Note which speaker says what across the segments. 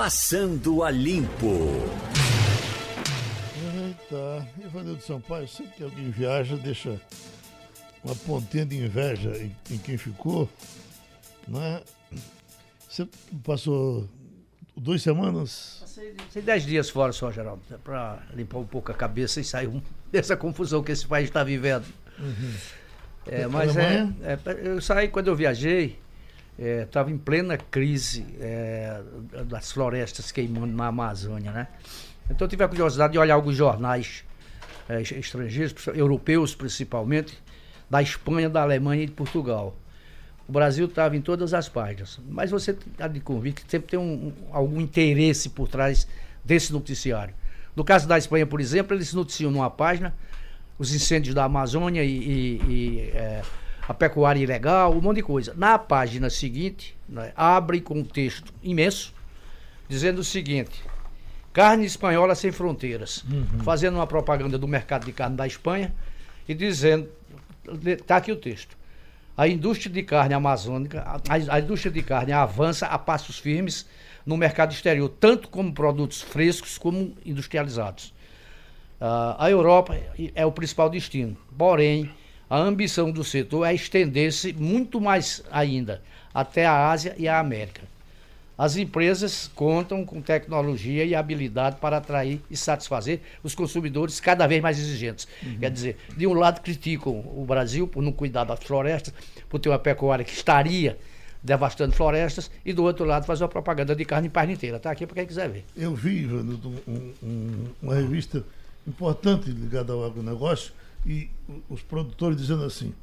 Speaker 1: Passando a Limpo.
Speaker 2: Eita, Ivanildo Sampaio, sempre que alguém viaja, deixa uma pontinha de inveja em, em quem ficou, né? Você passou duas semanas?
Speaker 3: Passei dez dias fora só, Geraldo, para limpar um pouco a cabeça e sair um, dessa confusão que esse país está vivendo. Uhum. É, mas é, é, eu saí quando eu viajei, estava é, em plena crise é, das florestas queimando na Amazônia, né? Então eu tive a curiosidade de olhar alguns jornais é, estrangeiros, europeus principalmente, da Espanha, da Alemanha e de Portugal. O Brasil estava em todas as páginas. Mas você há de convir que sempre tem um, um, algum interesse por trás desse noticiário. No caso da Espanha, por exemplo, eles noticiam numa página os incêndios da Amazônia e, e, e é, a pecuária ilegal, um monte de coisa. Na página seguinte, né, abre com um texto imenso, dizendo o seguinte: carne espanhola sem fronteiras, uhum. fazendo uma propaganda do mercado de carne da Espanha e dizendo, está aqui o texto. A indústria de carne amazônica, a, a indústria de carne avança a passos firmes no mercado exterior, tanto como produtos frescos como industrializados. Uh, a Europa é o principal destino, porém, a ambição do setor é estender-se muito mais ainda até a Ásia e a América. As empresas contam com tecnologia e habilidade para atrair e satisfazer os consumidores cada vez mais exigentes. Uhum. Quer dizer, de um lado criticam o Brasil por não cuidar das florestas, por ter uma pecuária que estaria devastando florestas, e do outro lado faz uma propaganda de carne em página inteira. Está aqui para quem quiser ver.
Speaker 2: Eu vi, um, um, uma revista importante ligada ao agronegócio, e os produtores dizendo assim: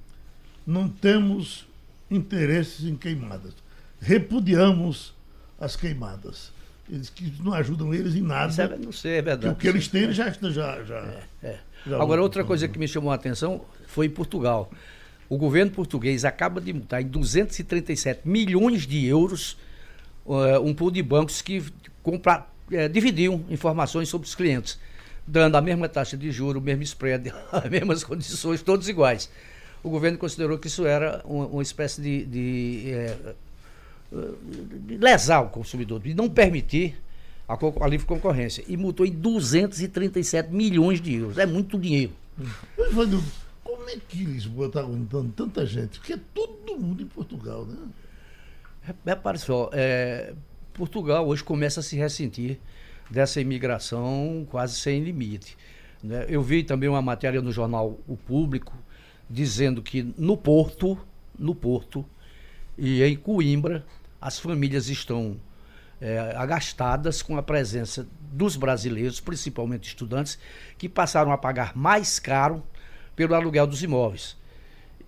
Speaker 2: não temos interesses em queimadas, repudiamos as queimadas. Eles que não ajudam eles em nada.
Speaker 3: É, não sei, é verdade.
Speaker 2: O que eles têm, já. já, já, é,
Speaker 3: é. já Agora, outra coisa que me chamou a atenção foi em Portugal. O governo português acaba de multar em 237 milhões de euros uh, um pool de bancos que compra, uh, dividiam informações sobre os clientes dando a mesma taxa de juro, o mesmo spread, as mesmas condições, todos iguais. O governo considerou que isso era uma, uma espécie de, de, é, de, lesar o consumidor, de não permitir a, a livre concorrência. E multou em 237 milhões de euros. É muito dinheiro.
Speaker 2: Mas, como é que Lisboa está aguentando tanta gente? Porque é todo mundo em Portugal, né?
Speaker 3: Repare só, é, Portugal hoje começa a se ressentir dessa imigração quase sem limite. Né? Eu vi também uma matéria no jornal O Público dizendo que no Porto, no Porto e em Coimbra, as famílias estão é, agastadas com a presença dos brasileiros, principalmente estudantes, que passaram a pagar mais caro pelo aluguel dos imóveis.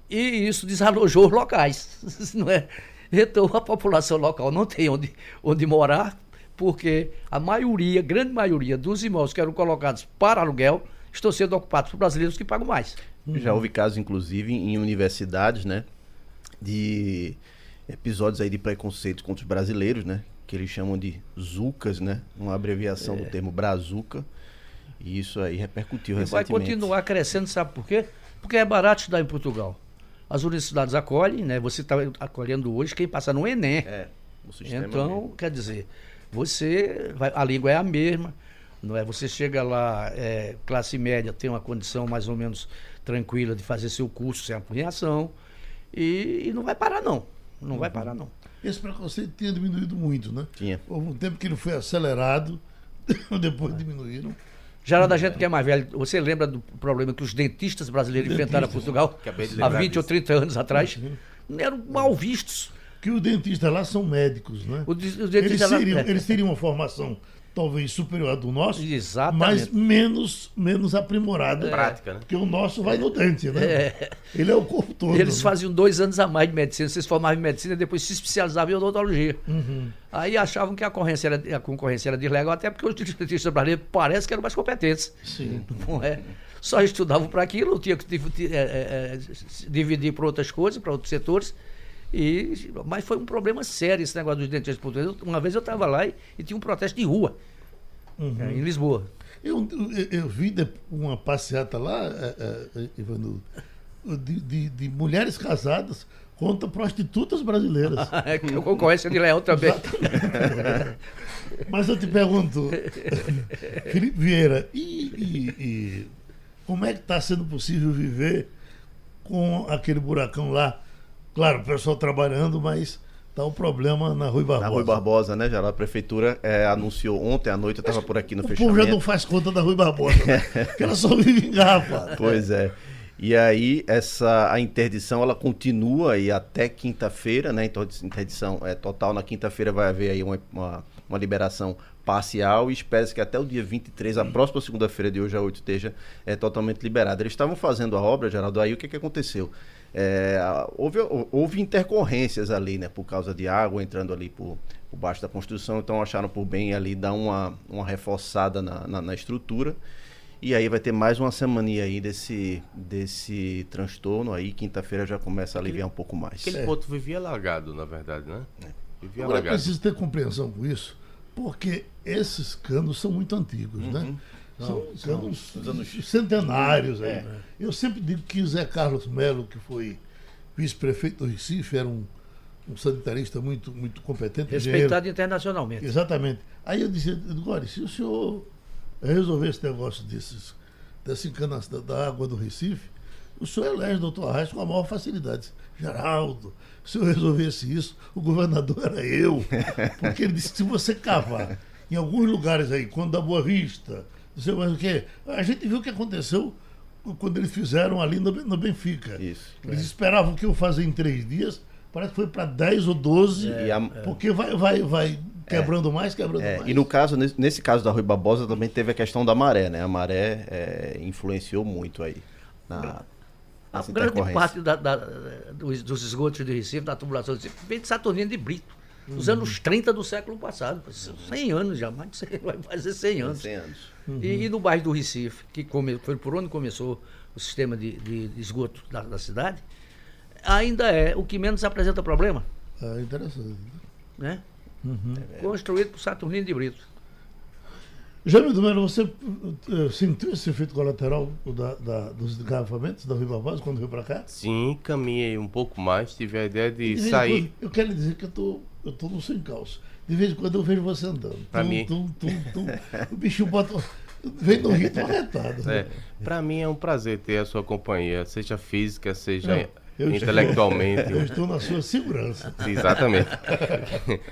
Speaker 3: E isso desalojou os locais, não é? Então a população local não tem onde, onde morar, porque a maioria, grande maioria dos imóveis que eram colocados para aluguel estão sendo ocupados por brasileiros que pagam mais.
Speaker 4: Já houve casos, inclusive, em universidades, né? De episódios aí de preconceito contra os brasileiros, né? Que eles chamam de ZUCAS, né? Uma abreviação é. do termo brazuca. E isso aí repercutiu e recentemente.
Speaker 3: Vai continuar crescendo, sabe por quê? Porque é barato estudar em Portugal. As universidades acolhem, né? Você está acolhendo hoje quem passa no Enem. É, então, mesmo. quer dizer, você vai, a língua é a mesma, não é? Você chega lá, é, classe média, tem uma condição mais ou menos tranquila de fazer seu curso sem apunhação e, e não vai parar não, não uhum. vai parar não.
Speaker 2: Esse preconceito tinha diminuído muito, né?
Speaker 4: Tinha.
Speaker 2: Houve um tempo que ele foi acelerado, depois diminuíram.
Speaker 3: Já da gente que é mais velho, você lembra do problema que os dentistas brasileiros dentistas, enfrentaram a Portugal há 20 disso. ou 30 anos atrás? Uhum. Eram mal vistos
Speaker 2: que os dentistas lá são médicos, né? O, eles, seriam, lá... eles teriam uma formação talvez superior à do nosso,
Speaker 3: Exatamente.
Speaker 2: mas menos, menos aprimorada.
Speaker 4: É. Prática, né?
Speaker 2: Porque o nosso vai no dente, né? É. Ele é o corpo todo.
Speaker 3: Eles né? faziam dois anos a mais de medicina, vocês formavam em medicina e depois se especializavam em odontologia. Uhum. Aí achavam que a concorrência, era, a concorrência era deslegal, até porque os dentistas brasileiros parece que eram mais competentes.
Speaker 2: Sim.
Speaker 3: Não é? Só estudavam para aquilo, tinha que é, é, dividir para outras coisas, para outros setores. E, mas foi um problema sério esse negócio dos dentistas portugueses. Uma vez eu estava lá e, e, tinha um protesto de rua, uhum. é, em Lisboa.
Speaker 2: Eu, eu, eu, vi uma passeata lá, é, é, Ivano, de, de, de, mulheres casadas contra prostitutas brasileiras.
Speaker 3: é, concorrência de leão também.
Speaker 2: Mas eu te pergunto, Felipe Vieira, e, e, e como é que está sendo possível viver com aquele buracão lá? Claro, o pessoal trabalhando, mas está o problema na Rui Barbosa.
Speaker 4: Na Rui Barbosa, né, já A prefeitura é, anunciou ontem à noite, eu estava por aqui no
Speaker 2: o
Speaker 4: fechamento.
Speaker 2: O povo já não faz conta da Rui Barbosa, né? porque ela só vive em garrafa.
Speaker 4: Pois é. E aí essa a interdição ela continua aí até quinta-feira, né? Então interdição é total na quinta-feira vai haver aí uma, uma, uma liberação parcial e espera-se que até o dia 23, a próxima segunda-feira de hoje a 8 esteja é, totalmente liberada. Eles estavam fazendo a obra, Geraldo, aí o que, que aconteceu? É, houve, houve intercorrências ali, né? Por causa de água entrando ali por, por baixo da construção, então acharam por bem ali dar uma, uma reforçada na, na, na estrutura. E aí vai ter mais uma semana aí desse, desse transtorno aí. Quinta-feira já começa a aliviar um pouco mais.
Speaker 5: Aquele é. ponto vivia alagado, na verdade, né? É.
Speaker 2: Vivia Agora alagado. preciso ter compreensão com isso, porque esses canos são muito antigos, né? uhum. né? São, são anos... centenários. É. Aí. Eu sempre digo que Zé Carlos Melo, que foi vice-prefeito do Recife, era um, um sanitarista muito, muito competente.
Speaker 3: Respeitado engenheiro. internacionalmente.
Speaker 2: Exatamente. Aí eu disse, Gori, se o senhor resolver esse negócio desses, dessa encanação da água do Recife, o senhor elege o doutor Arraes com a maior facilidade. Geraldo, se eu resolvesse isso, o governador era eu. Porque ele disse que se você cavar em alguns lugares aí, quando da Boa Vista, não sei mais o quê, a gente viu o que aconteceu quando eles fizeram ali no, no Benfica.
Speaker 4: Isso.
Speaker 2: Eles é. esperavam que eu fazia em três dias, parece que foi para 10 ou 12, é, porque vai, vai, vai Quebrando é. mais, quebrando é, mais.
Speaker 4: E no caso, nesse, nesse, caso da Rui Barbosa, também teve a questão da maré, né? A maré é, influenciou muito aí na.
Speaker 3: A grande parte da, da, dos, dos, esgotos do Recife, da tubulação do Recife, vem de Saturnino de Brito. Nos uhum. anos 30 do século passado. 100 anos já, mais de 100, vai fazer 100 anos.
Speaker 4: 100 anos.
Speaker 3: Uhum. E, e, no bairro do Recife, que come, foi por onde começou o sistema de, de, de esgoto da, da, cidade, ainda é o que menos apresenta problema.
Speaker 2: É interessante.
Speaker 3: Né? Uhum. Construído por Saturnino de Brito.
Speaker 2: Jânio do Melo, você uh, sentiu esse efeito colateral da, da, dos engarrafamentos da Rio Barbosa quando veio para cá?
Speaker 5: Sim, caminhei um pouco mais, tive a ideia de, de sair.
Speaker 2: Quando, eu quero dizer que eu tô, eu tô no sem calço. De vez em quando eu vejo você andando.
Speaker 5: Para mim.
Speaker 2: Tum, tum, tum. o bichinho bota. Vem no ritmo arretado.
Speaker 5: É, para mim é um prazer ter a sua companhia, seja física, seja eu intelectualmente.
Speaker 2: Estou, eu estou na sua segurança.
Speaker 5: Exatamente.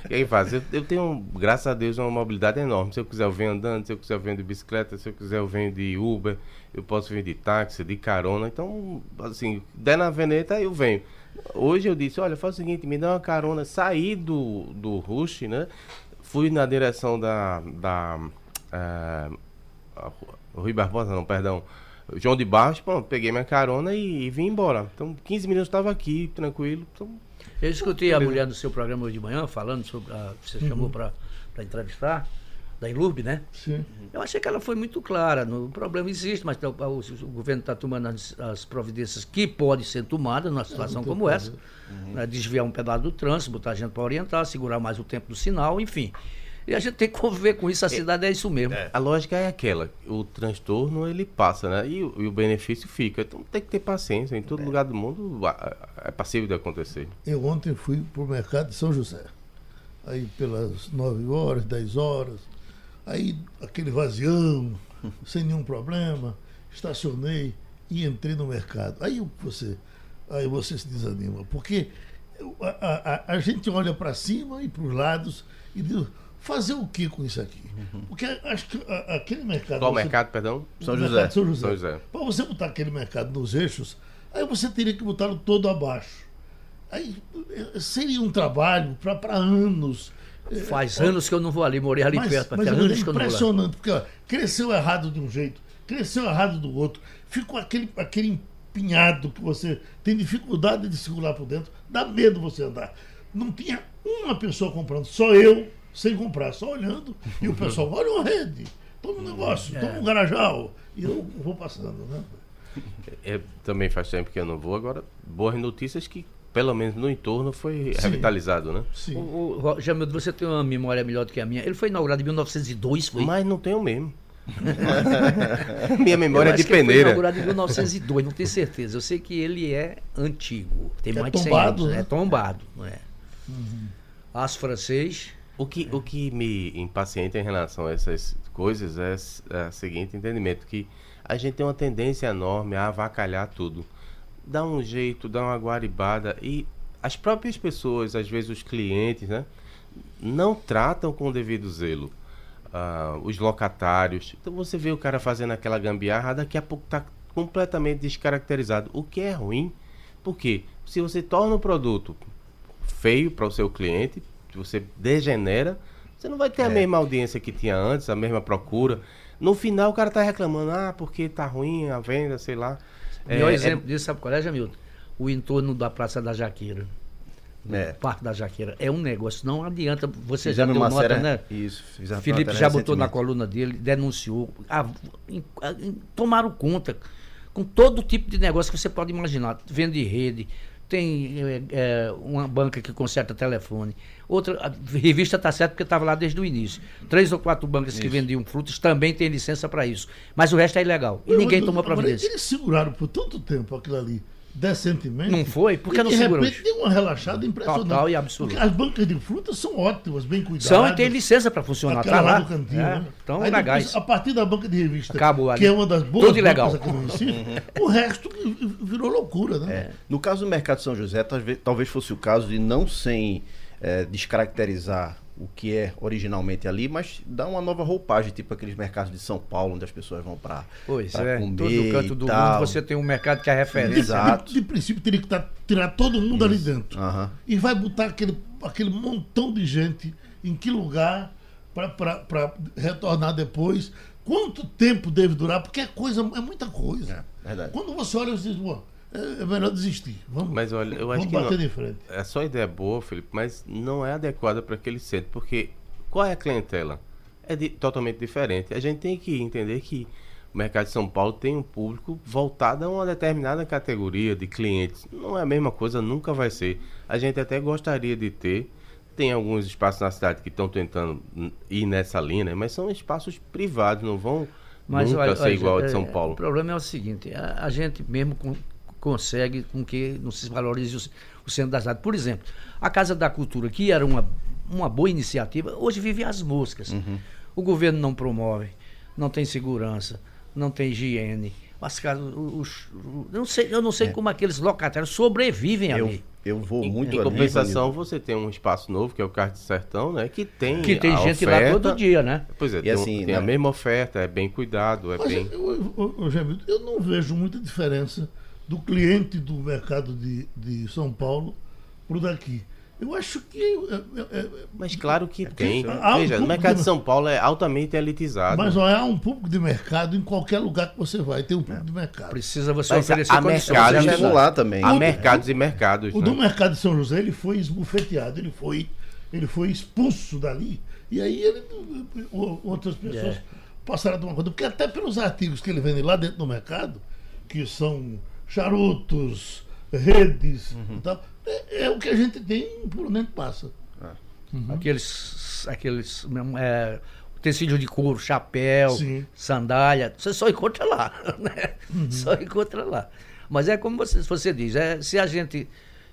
Speaker 5: e aí faz, eu, eu, tenho, graças a Deus, uma mobilidade enorme. Se eu quiser eu venho andando, se eu quiser eu venho de bicicleta, se eu quiser eu venho de Uber, eu posso vir de táxi, de carona. Então, assim, der na veneta, eu venho. Hoje eu disse, olha, faz o seguinte, me dá uma carona, saí do, do Rush, né? Fui na direção da. da uh, Rui Barbosa, não, perdão João de Barros, pô, peguei minha carona e, e vim embora. Então, 15 minutos estava aqui, tranquilo. Então,
Speaker 3: eu escutei a mulher no seu programa hoje de manhã falando sobre. A, você uhum. chamou para entrevistar, da Ilurb, né?
Speaker 2: Sim.
Speaker 3: Eu achei que ela foi muito clara. No, o problema existe, mas o, o, o governo está tomando as, as, providências que podem ser tomadas numa situação é, como essa. Uhum. Né? Desviar um pedaço do trânsito, botar a gente para orientar, segurar mais o tempo do sinal, enfim. E a gente tem que conviver com isso, a é, cidade é, é isso mesmo. É,
Speaker 5: a lógica é aquela, o transtorno ele passa, né? E, e, o benefício fica. Então tem que ter paciência, em todo é. lugar do mundo é passível de acontecer.
Speaker 2: Eu ontem fui para o mercado de São José. Aí pelas 9 horas, 10 horas, aí aquele vazião, sem nenhum problema, estacionei e entrei no mercado. Aí você, aí você se desanima, porque a, a, a gente olha para cima e para os lados e diz fazer o que com isso aqui? Uhum. Porque acho que aquele mercado.
Speaker 5: Qual você, mercado, perdão?
Speaker 2: São José. São José. São José. Para você botar aquele mercado nos eixos, aí você teria que botar todo abaixo. Aí eh, seria um trabalho para anos.
Speaker 3: Faz anos que eu não vou ali, morei ali
Speaker 2: mas,
Speaker 3: perto.
Speaker 2: Mas é anos que eu não impressionante, porque ó, cresceu errado de um jeito, cresceu errado do outro, ficou aquele, aquele empinhado que você tem dificuldade de segurar por dentro, dá medo você andar. Não tinha uma pessoa comprando, só eu sem comprar, só olhando. E o pessoal, olha uma rede, toma um negócio, é. toma um garajal. E eu vou passando, né?
Speaker 5: É, também faz tempo que eu não vou. Agora, boas notícias que, pelo menos no entorno, foi Sim. revitalizado, né?
Speaker 3: Sim. O, o, Jamil, você tem uma memória melhor do que a minha. Ele foi inaugurado em 1902, foi?
Speaker 5: Mas não tenho mesmo. Minha memória é de peneira. Ele foi
Speaker 3: inaugurado em 1902, não tenho certeza. Eu sei que ele é antigo, tem é mais
Speaker 2: tombado,
Speaker 3: de 100 anos.
Speaker 2: Né?
Speaker 3: É tombado, não é? Uhum. Aço francês,
Speaker 5: O que, o que me impacienta em relação a essas coisas é, é o seguinte entendimento, que a gente tem uma tendência enorme a avacalhar tudo. Dá um jeito, dá uma guaribada e as próprias pessoas, às vezes os clientes, né, não tratam com o devido zelo. Uh, os locatários. Então você vê o cara fazendo aquela gambiarra, daqui a pouco está completamente descaracterizado. O que é ruim, porque se você torna o produto feio para o seu cliente, você degenera, você não vai ter é. a mesma audiência que tinha antes, a mesma procura. No final o cara tá reclamando, ah, porque tá ruim a venda, sei lá.
Speaker 3: O melhor é, exemplo é... disso, sabe qual é, Jamilton? O entorno da Praça da Jaqueira. É. Parque da Jaqueira. É um negócio, não adianta. Você Fizemos já deu nota, série... né?
Speaker 4: Isso,
Speaker 3: Felipe já botou na coluna dele, denunciou. tomaram conta com todo tipo de negócio que você pode imaginar. Venda de rede, tem é, é, uma banca que conserta telefone. Outra, a revista está certa porque estava lá desde o início. Três ou quatro bancas isso. que vendiam frutas também têm licença para isso. Mas o resto é ilegal. E ninguém tomou providência.
Speaker 2: Eles seguraram por tanto tempo aquilo ali decentemente.
Speaker 3: Não foi? Porque não segurou.
Speaker 2: De repente deu uma relaxada impressionante.
Speaker 3: Total e absoluta. Porque
Speaker 2: as bancas de frutas são ótimas, bem cuidadas.
Speaker 3: São e tem licença para funcionar. Tá lá. Cantinho, é,
Speaker 2: né? Então, Aí depois, a partir da banca de revista,
Speaker 3: Acabou,
Speaker 2: que é uma das boas Tudo ilegal. aqui no Recife, o resto virou loucura, né? É.
Speaker 4: No caso do mercado de São José, talvez, talvez fosse o caso de não sem é, descaracterizar o que é originalmente ali, mas dá uma nova roupagem, tipo aqueles mercados de São Paulo, onde as pessoas vão para
Speaker 3: é, comer todo canto do mundo você tem um mercado que é referência.
Speaker 2: Exato. De, de princípio teria que tá, tirar todo mundo Isso. ali dentro. Uhum. E vai botar aquele, aquele montão de gente em que lugar para retornar depois. Quanto tempo deve durar? Porque é coisa, é muita coisa. É, verdade. Quando você olha, você diz, é, é melhor desistir. Vamos,
Speaker 5: mas olha, eu acho
Speaker 2: que
Speaker 5: bater
Speaker 2: não, de frente.
Speaker 5: É só ideia boa, Felipe, mas não é adequada para aquele centro, porque qual é a clientela? É de, totalmente diferente. A gente tem que entender que o mercado de São Paulo tem um público voltado a uma determinada categoria de clientes. Não é a mesma coisa, nunca vai ser. A gente até gostaria de ter. Tem alguns espaços na cidade que estão tentando ir nessa linha, né? mas são espaços privados, não vão mas, nunca olha, ser olha, igual ao de São é, Paulo.
Speaker 3: O problema é o seguinte: a, a gente mesmo com consegue com que não se valorize o, o centro da cidade. Por exemplo, a Casa da Cultura, que era uma, uma boa iniciativa, hoje vive as moscas. Uhum. O governo não promove, não tem segurança, não tem higiene. As casas, os, os, eu não sei, eu não sei é. como aqueles locatários sobrevivem
Speaker 4: eu,
Speaker 3: ali.
Speaker 4: Eu vou muito
Speaker 5: Em compensação, você tem um espaço novo, que é o Carro de Sertão, né? Que tem
Speaker 3: Que tem gente oferta, lá todo dia, né?
Speaker 5: Pois é, e tem, assim, tem a mesma oferta, é bem cuidado, é
Speaker 2: Mas
Speaker 5: bem...
Speaker 2: Eu, eu, eu, eu não vejo muita diferença do cliente do mercado de, de São Paulo para o daqui. Eu acho que. É,
Speaker 5: é, é mas claro que é, tem. Veja, um o mercado de... de São Paulo é altamente elitizado.
Speaker 2: Mas olha, há um público de mercado em qualquer lugar que você vai, tem um público de mercado.
Speaker 3: Precisa você mas oferecer
Speaker 5: a mercados
Speaker 4: é lá também.
Speaker 5: Há mercados e mercados.
Speaker 2: O né? do mercado de São José ele foi esbufeteado, ele foi, ele foi expulso dali. E aí ele, outras pessoas é. passaram a tomar conta. Porque até pelos artigos que ele vende lá dentro do mercado, que são charutos, redes uhum. tal. É, é, o que a gente tem por onde passa.
Speaker 3: É. Uhum. Aqueles, aqueles é, tecido de couro, chapéu, Sim. sandália, você só encontra lá. Né? Uhum. Só encontra lá. Mas é como você, você diz, é, se a gente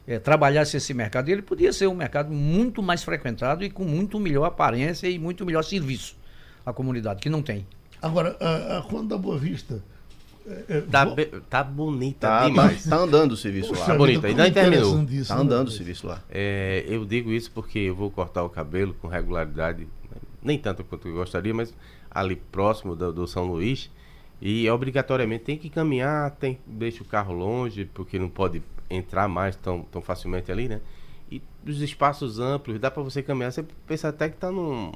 Speaker 3: é, trabalhasse esse mercado, ele podia ser um mercado muito mais frequentado e com muito melhor aparência e muito melhor serviço à comunidade, que não tem.
Speaker 2: Agora, a, a da Boa Vista
Speaker 5: é, é, tá, tá bonita
Speaker 4: tá,
Speaker 5: demais.
Speaker 4: Tá, tá andando o serviço Puxa, lá.
Speaker 5: Tá bonita, ainda terminou.
Speaker 4: Disso, tá andando o serviço lá.
Speaker 5: É, eu digo isso porque eu vou cortar o cabelo com regularidade, nem tanto quanto eu gostaria, mas ali próximo do, do São Luís. E obrigatoriamente tem que caminhar, tem, deixa o carro longe, porque não pode entrar mais tão, tão facilmente ali, né? E os espaços amplos, dá para você caminhar, você pensa até que tá num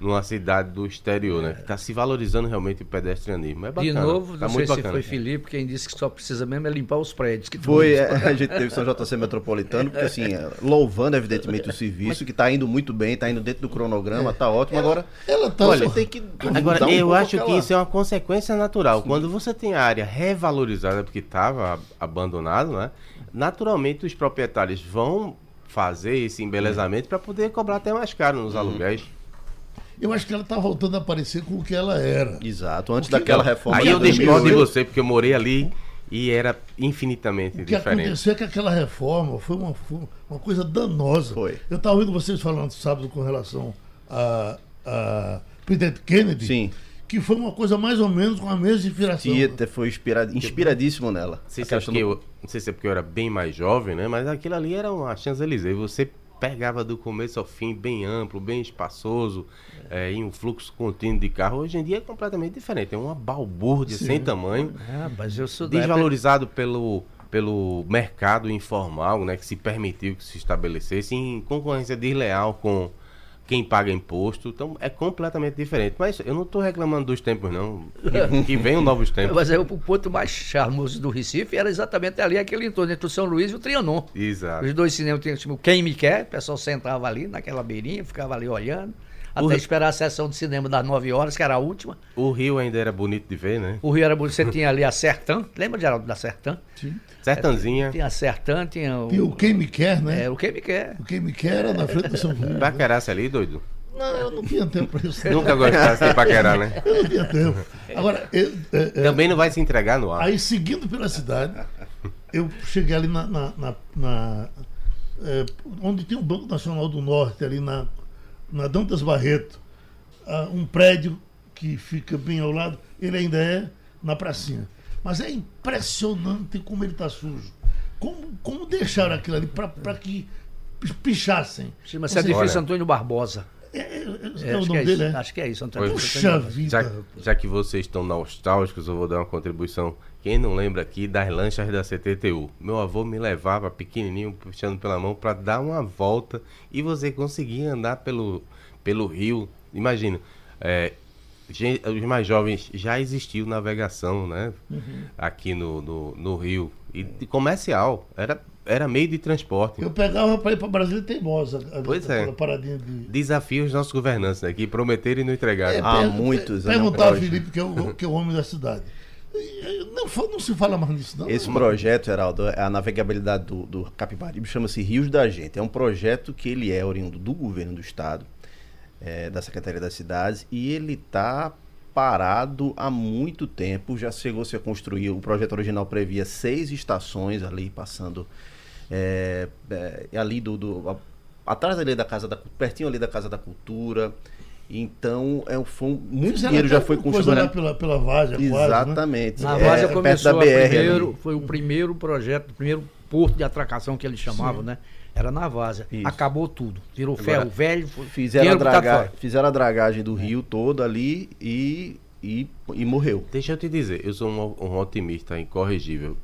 Speaker 5: numa cidade do exterior, né? Que está se valorizando realmente o pedestrianismo. É bacana.
Speaker 3: De novo,
Speaker 5: tá
Speaker 3: não sei se bacana. foi Felipe quem disse que só precisa mesmo é limpar os prédios. Que
Speaker 4: foi, é, a gente teve São JC Metropolitano, porque assim, é, louvando evidentemente o serviço, que está indo muito bem, está indo dentro do cronograma, está ótimo.
Speaker 2: Ela,
Speaker 4: agora,
Speaker 2: ela tá
Speaker 5: olha, tem que Agora, um eu acho que isso é uma consequência natural. Sim. Quando você tem a área revalorizada porque estava abandonado, né? Naturalmente os proprietários vão fazer esse embelezamento para poder cobrar até mais caro nos uhum. aluguéis
Speaker 2: eu acho que ela está voltando a aparecer com o que ela era.
Speaker 4: Exato, antes daquela reforma.
Speaker 5: Aí eu discordo de você, porque eu morei ali e era infinitamente
Speaker 2: o que
Speaker 5: diferente.
Speaker 2: aconteceu é que aquela reforma foi uma, uma coisa danosa.
Speaker 4: Foi.
Speaker 2: Eu estava ouvindo vocês falando sábado com relação a, a presidente Kennedy.
Speaker 4: Sim.
Speaker 2: Que foi uma coisa mais ou menos com a mesma inspiração.
Speaker 4: Tieter foi inspirado, inspiradíssimo nela.
Speaker 5: Não sei, se é porque
Speaker 4: do-
Speaker 5: eu, não sei se é porque eu era bem mais jovem, né? Mas aquilo ali era uma Champs-Élysées. Você pegava do começo ao fim, bem amplo, bem espaçoso, é, em um fluxo contínuo de carro. Hoje em dia é completamente diferente. É uma balbúrdia sem tamanho,
Speaker 3: época-
Speaker 5: desvalorizado pelo, pelo mercado informal, né? Que se permitiu que se estabelecesse, em concorrência desleal com quem paga imposto. Então é completamente diferente. Mas eu não estou reclamando dos tempos, não. Que, que venham novos tempos.
Speaker 3: Mas aí o ponto mais charmoso do Recife era exatamente ali, aquele entorno entre o São Luís e o Trianon.
Speaker 5: Exato.
Speaker 3: Os dois cinemas tinham tipo, Quem Me Quer, o pessoal sentava ali naquela beirinha, ficava ali olhando, até
Speaker 5: O-
Speaker 3: esperar a sessão de cinema das 9 horas, que era a última.
Speaker 5: O Rio ainda era bonito de ver, né?
Speaker 3: O Rio era bonito, você tinha ali a Sertã, lembra, Geraldo, da Sertã?
Speaker 2: Sim.
Speaker 5: Sertanzinha.
Speaker 3: Tinha a Sertã, tinha o...
Speaker 2: E o Quem Me Quer, né?
Speaker 3: É, o Quem Me Quer.
Speaker 2: O Quem Me Quer era na frente do São Luís.
Speaker 5: Paquerasse ali, doido?
Speaker 2: Não, eu não tinha tempo para isso.
Speaker 5: Nunca gostasse de paquerar, né?
Speaker 2: Eu não tinha tempo. Agora, eu, é, é,
Speaker 5: Também não vai se entregar no ar.
Speaker 2: Aí, seguindo pela cidade, eu cheguei ali na. na- na- na, é, onde tem o Banco Nacional do Norte, ali na, na Dantas Barreto. Ah, um prédio que fica bem ao lado, ele ainda é na pracinha. Mas é impressionante como ele está sujo. Como, como deixaram aquilo ali para que pichassem?
Speaker 3: Chama-se
Speaker 2: Você-
Speaker 3: Edifício
Speaker 5: Olha.
Speaker 3: Antônio Barbosa.
Speaker 2: É, é, é,
Speaker 3: É,
Speaker 2: é o nome
Speaker 3: é
Speaker 2: dele,
Speaker 3: isso,
Speaker 2: é?
Speaker 3: acho que é isso, Antônio.
Speaker 2: Puxa
Speaker 3: Antônio
Speaker 2: vida.
Speaker 5: Já, já que vocês estão nostálgicos, eu vou dar uma contribuição. Quem não lembra aqui das lanchas da CTTU? Meu avô me levava pequenininho, puxando pela mão, para dar uma volta e você conseguia andar pelo, pelo rio. Imagina, é, os mais jovens já existiu navegação, né? Aqui no, no, no rio. E, comercial. Era, era meio de transporte.
Speaker 2: Eu pegava para ir para Brasília Teimosa.
Speaker 5: Pois é.
Speaker 2: paradinha de.
Speaker 5: Desafio os nossos governantes, né? Que prometeram e não entregaram.
Speaker 2: É,
Speaker 4: Há muitos anos
Speaker 2: Perguntar ao
Speaker 4: hoje.
Speaker 2: Felipe, que é, o, que é o homem da cidade. Não, não se fala mais nisso, não.
Speaker 4: Esse projeto, Geraldo, a navegabilidade do, do Capibaribe chama-se Rios da Gente. É um projeto que ele é oriundo do governo do estado, eh, da Secretaria das Cidades, e ele está parado há muito tempo. Já chegou-se a construir, o projeto original previa seis estações ali, passando eh, eh, ali do... do- a- atrás ali da Casa da pertinho ali da Casa da Cultura. Então, é um, foi um- muito
Speaker 2: Fizeram
Speaker 4: dinheiro já foi construído.
Speaker 2: pela, pela Várzea, quase, né?
Speaker 4: Exatamente.
Speaker 3: Na
Speaker 4: É,
Speaker 3: Várzea
Speaker 4: perto
Speaker 3: começou
Speaker 4: BR
Speaker 3: primeiro,
Speaker 4: ali.
Speaker 3: foi o primeiro projeto, o primeiro porto de atracação que eles chamavam, né? Era na Várzea.
Speaker 4: Isso.
Speaker 3: Acabou tudo. Virou
Speaker 5: Agora,
Speaker 3: ferro velho. foi-
Speaker 4: Fizeram a, draga... fizeram a dragagem do rio todo ali e, e, e morreu.
Speaker 5: Deixa eu te dizer, eu sou um, um otimista incorrigível.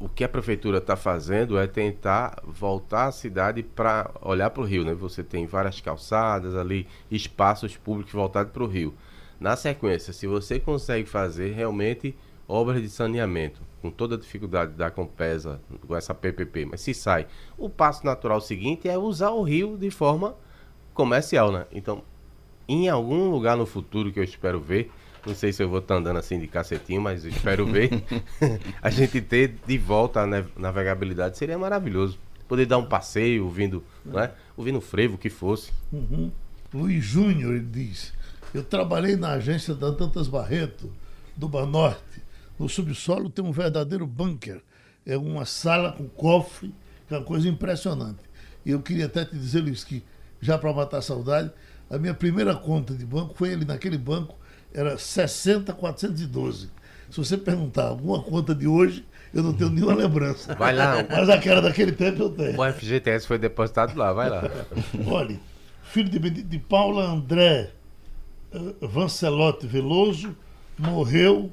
Speaker 5: O que a prefeitura está fazendo é tentar voltar a cidade para olhar para o rio, né? Você tem várias calçadas ali, espaços públicos voltados para o rio. Na sequência, se você consegue fazer realmente obras de saneamento, com toda a dificuldade da Compesa, com essa PPP, mas se sai, o passo natural seguinte é usar o rio de forma comercial, né? Então, em algum lugar no futuro que eu espero ver, não sei se eu vou estar andando assim de cacetinho, mas espero ver, a gente ter de volta a nav- navegabilidade seria maravilhoso. Poder dar um passeio ouvindo, não é? Ouvindo frevo, o que fosse.
Speaker 2: Uhum. Luiz Júnior, ele diz: Eu trabalhei na agência da Dantas Barreto, do Banorte. No subsolo tem um verdadeiro bunker. É uma sala com cofre, que é uma coisa impressionante. E eu queria até te dizer, Luiz, que já para matar a saudade, a minha primeira conta de banco foi ali naquele banco, era 60,412. Se você perguntar alguma conta de hoje, eu não tenho nenhuma lembrança.
Speaker 5: Vai lá.
Speaker 2: Mas aquela daquele tempo eu tenho.
Speaker 5: O FGTS foi depositado lá, vai lá.
Speaker 2: Olha, filho de, de Paula André eh, Vancelotti Veloso, morreu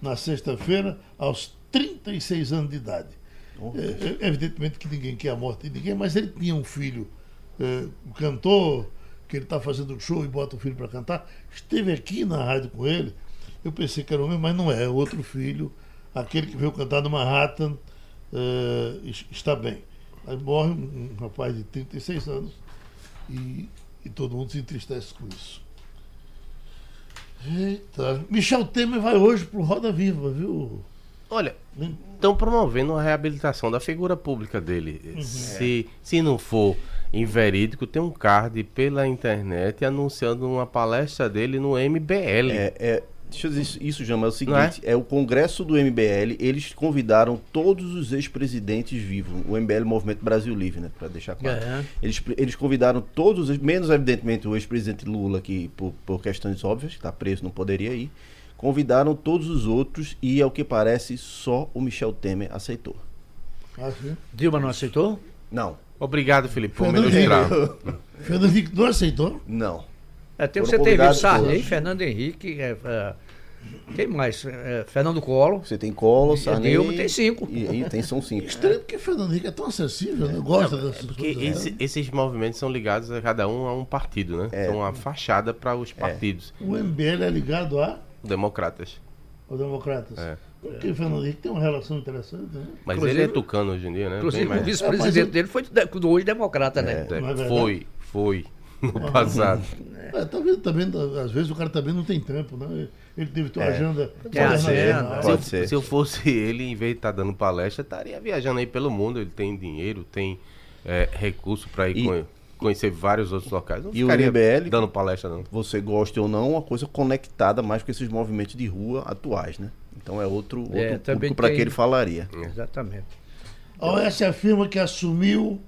Speaker 2: na sexta-feira aos 36 anos de idade. É, é, evidentemente que ninguém quer a morte de ninguém, mas ele tinha um filho, eh, um cantor, que ele está fazendo um show e bota o filho para cantar. Esteve aqui na rádio com ele. Eu pensei que era o mesmo, mas não é, é outro filho, aquele que veio cantar no Manhattan, es- está bem. Aí morre um, um rapaz de 36 anos e, e todo mundo se entristece com isso. Eita, Michel Temer vai hoje pro Roda Viva, viu?
Speaker 5: Olha, estão promovendo a reabilitação da figura pública dele. Se, se não for inverídico, tem um card pela internet anunciando uma palestra dele no MBL.
Speaker 4: É, é, Deixa eu dizer isso, isso Jama, é o seguinte, é? é? o congresso do MBL, eles convidaram todos os ex-presidentes vivos, o MBL Movimento Brasil Livre, né, para deixar claro. É. Eles, eles convidaram todos, menos evidentemente o ex-presidente Lula, que por, por questões óbvias, está preso, não poderia ir, convidaram todos os outros e, ao que parece, só o Michel Temer aceitou.
Speaker 3: Ah, Dilma não aceitou?
Speaker 4: Não.
Speaker 5: Obrigado, Felipe, por me ilustrar.
Speaker 2: Fernando Henrique não aceitou?
Speaker 4: Não.
Speaker 3: É, tem, você teve Sarney, Fernando Henrique, é, é, quem mais? É, Fernando Colo.
Speaker 4: Você tem Colo, Sarney.
Speaker 3: Dilma tem cinco.
Speaker 4: E, e tem, são cinco.
Speaker 2: Estranho porque Fernando Henrique é tão acessível, né? Gosta
Speaker 5: não,
Speaker 2: dessas
Speaker 5: porque coisas. Esse, esses movimentos são ligados a cada um a um partido, né? É. São uma fachada para os é. partidos.
Speaker 2: O MBL é ligado a?
Speaker 5: Democratas.
Speaker 2: Os democratas. É. Porque o Fernando Henrique tem uma relação interessante, né?
Speaker 5: Mas inclusive, ele é tucano hoje em dia, né?
Speaker 3: Inclusive o vice-presidente dele foi do hoje democrata, né?
Speaker 5: É, foi, foi. No passado.
Speaker 2: É, tá vendo, tá vendo, às vezes o cara também não tem tempo, né? Ele teve tua é. agenda.
Speaker 3: Tem agenda.
Speaker 5: Pode se, ser. se eu fosse ele, em vez de estar tá dando palestra, estaria viajando aí pelo mundo. Ele tem dinheiro, tem é, recurso para ir e, conhecer vários outros locais. Não
Speaker 4: e o MBL,
Speaker 5: dando palestra, não.
Speaker 4: Você goste ou não, uma coisa conectada mais com esses movimentos de rua atuais, né? Então é outro, outro é, público para que ele falaria.
Speaker 3: Exatamente.
Speaker 2: A OS afirma que assumiu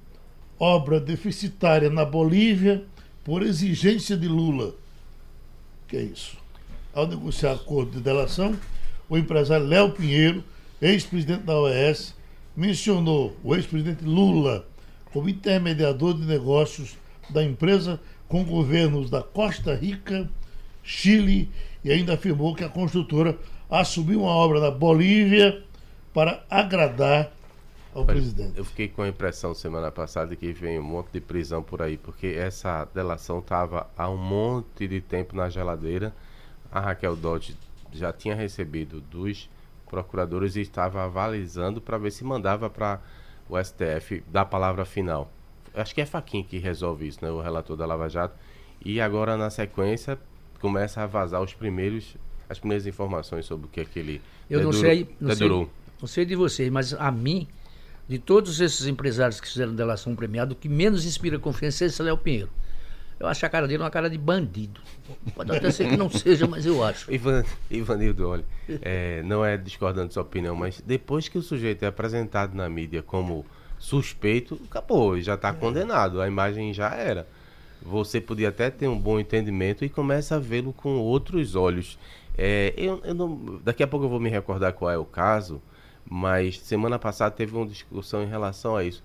Speaker 2: obra deficitária na Bolívia por exigência de Lula. Que é isso? Ao negociar acordo de delação, o empresário Léo Pinheiro, ex-presidente da OES, mencionou o ex-presidente Lula como intermediador de negócios da empresa com governos da Costa Rica, Chile e ainda afirmou que a construtora assumiu uma obra na Bolívia para agradar ao Olha, presidente.
Speaker 5: Eu fiquei com a impressão semana passada que vem um monte de prisão por aí, porque essa delação estava há um monte de tempo na geladeira. A Raquel Dodge já tinha recebido dos procuradores e estava avalizando para ver se mandava para o STF dar a palavra final. Acho que é Faquinha que resolve isso, né, o relator da Lava Jato. E agora, na sequência, começa a vazar os primeiros, as primeiras informações sobre o que aquele
Speaker 3: Eu não sei, não sei, não sei de vocês, mas a mim de todos esses empresários que fizeram delação premiada, o que menos inspira confiança é esse Léo Pinheiro. Eu acho a cara dele uma cara de bandido. Pode até ser que não seja, mas eu acho.
Speaker 5: Ivan, Ivanildo, olha, é, não é discordando de sua opinião, mas depois que o sujeito é apresentado na mídia como suspeito, acabou, já está condenado, a imagem já era. Você podia até ter um bom entendimento e começa a vê-lo com outros olhos. É, eu, eu não, daqui a pouco eu vou me recordar qual é o caso, mas semana passada teve uma discussão em relação a isso.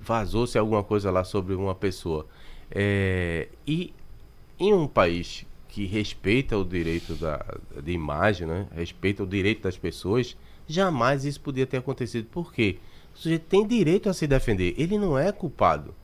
Speaker 5: Vazou-se alguma coisa lá sobre uma pessoa. É, e em um país que respeita o direito da, de imagem, né? respeita o direito das pessoas, jamais isso podia ter acontecido. Por quê? O sujeito tem direito a se defender. Ele não é culpado.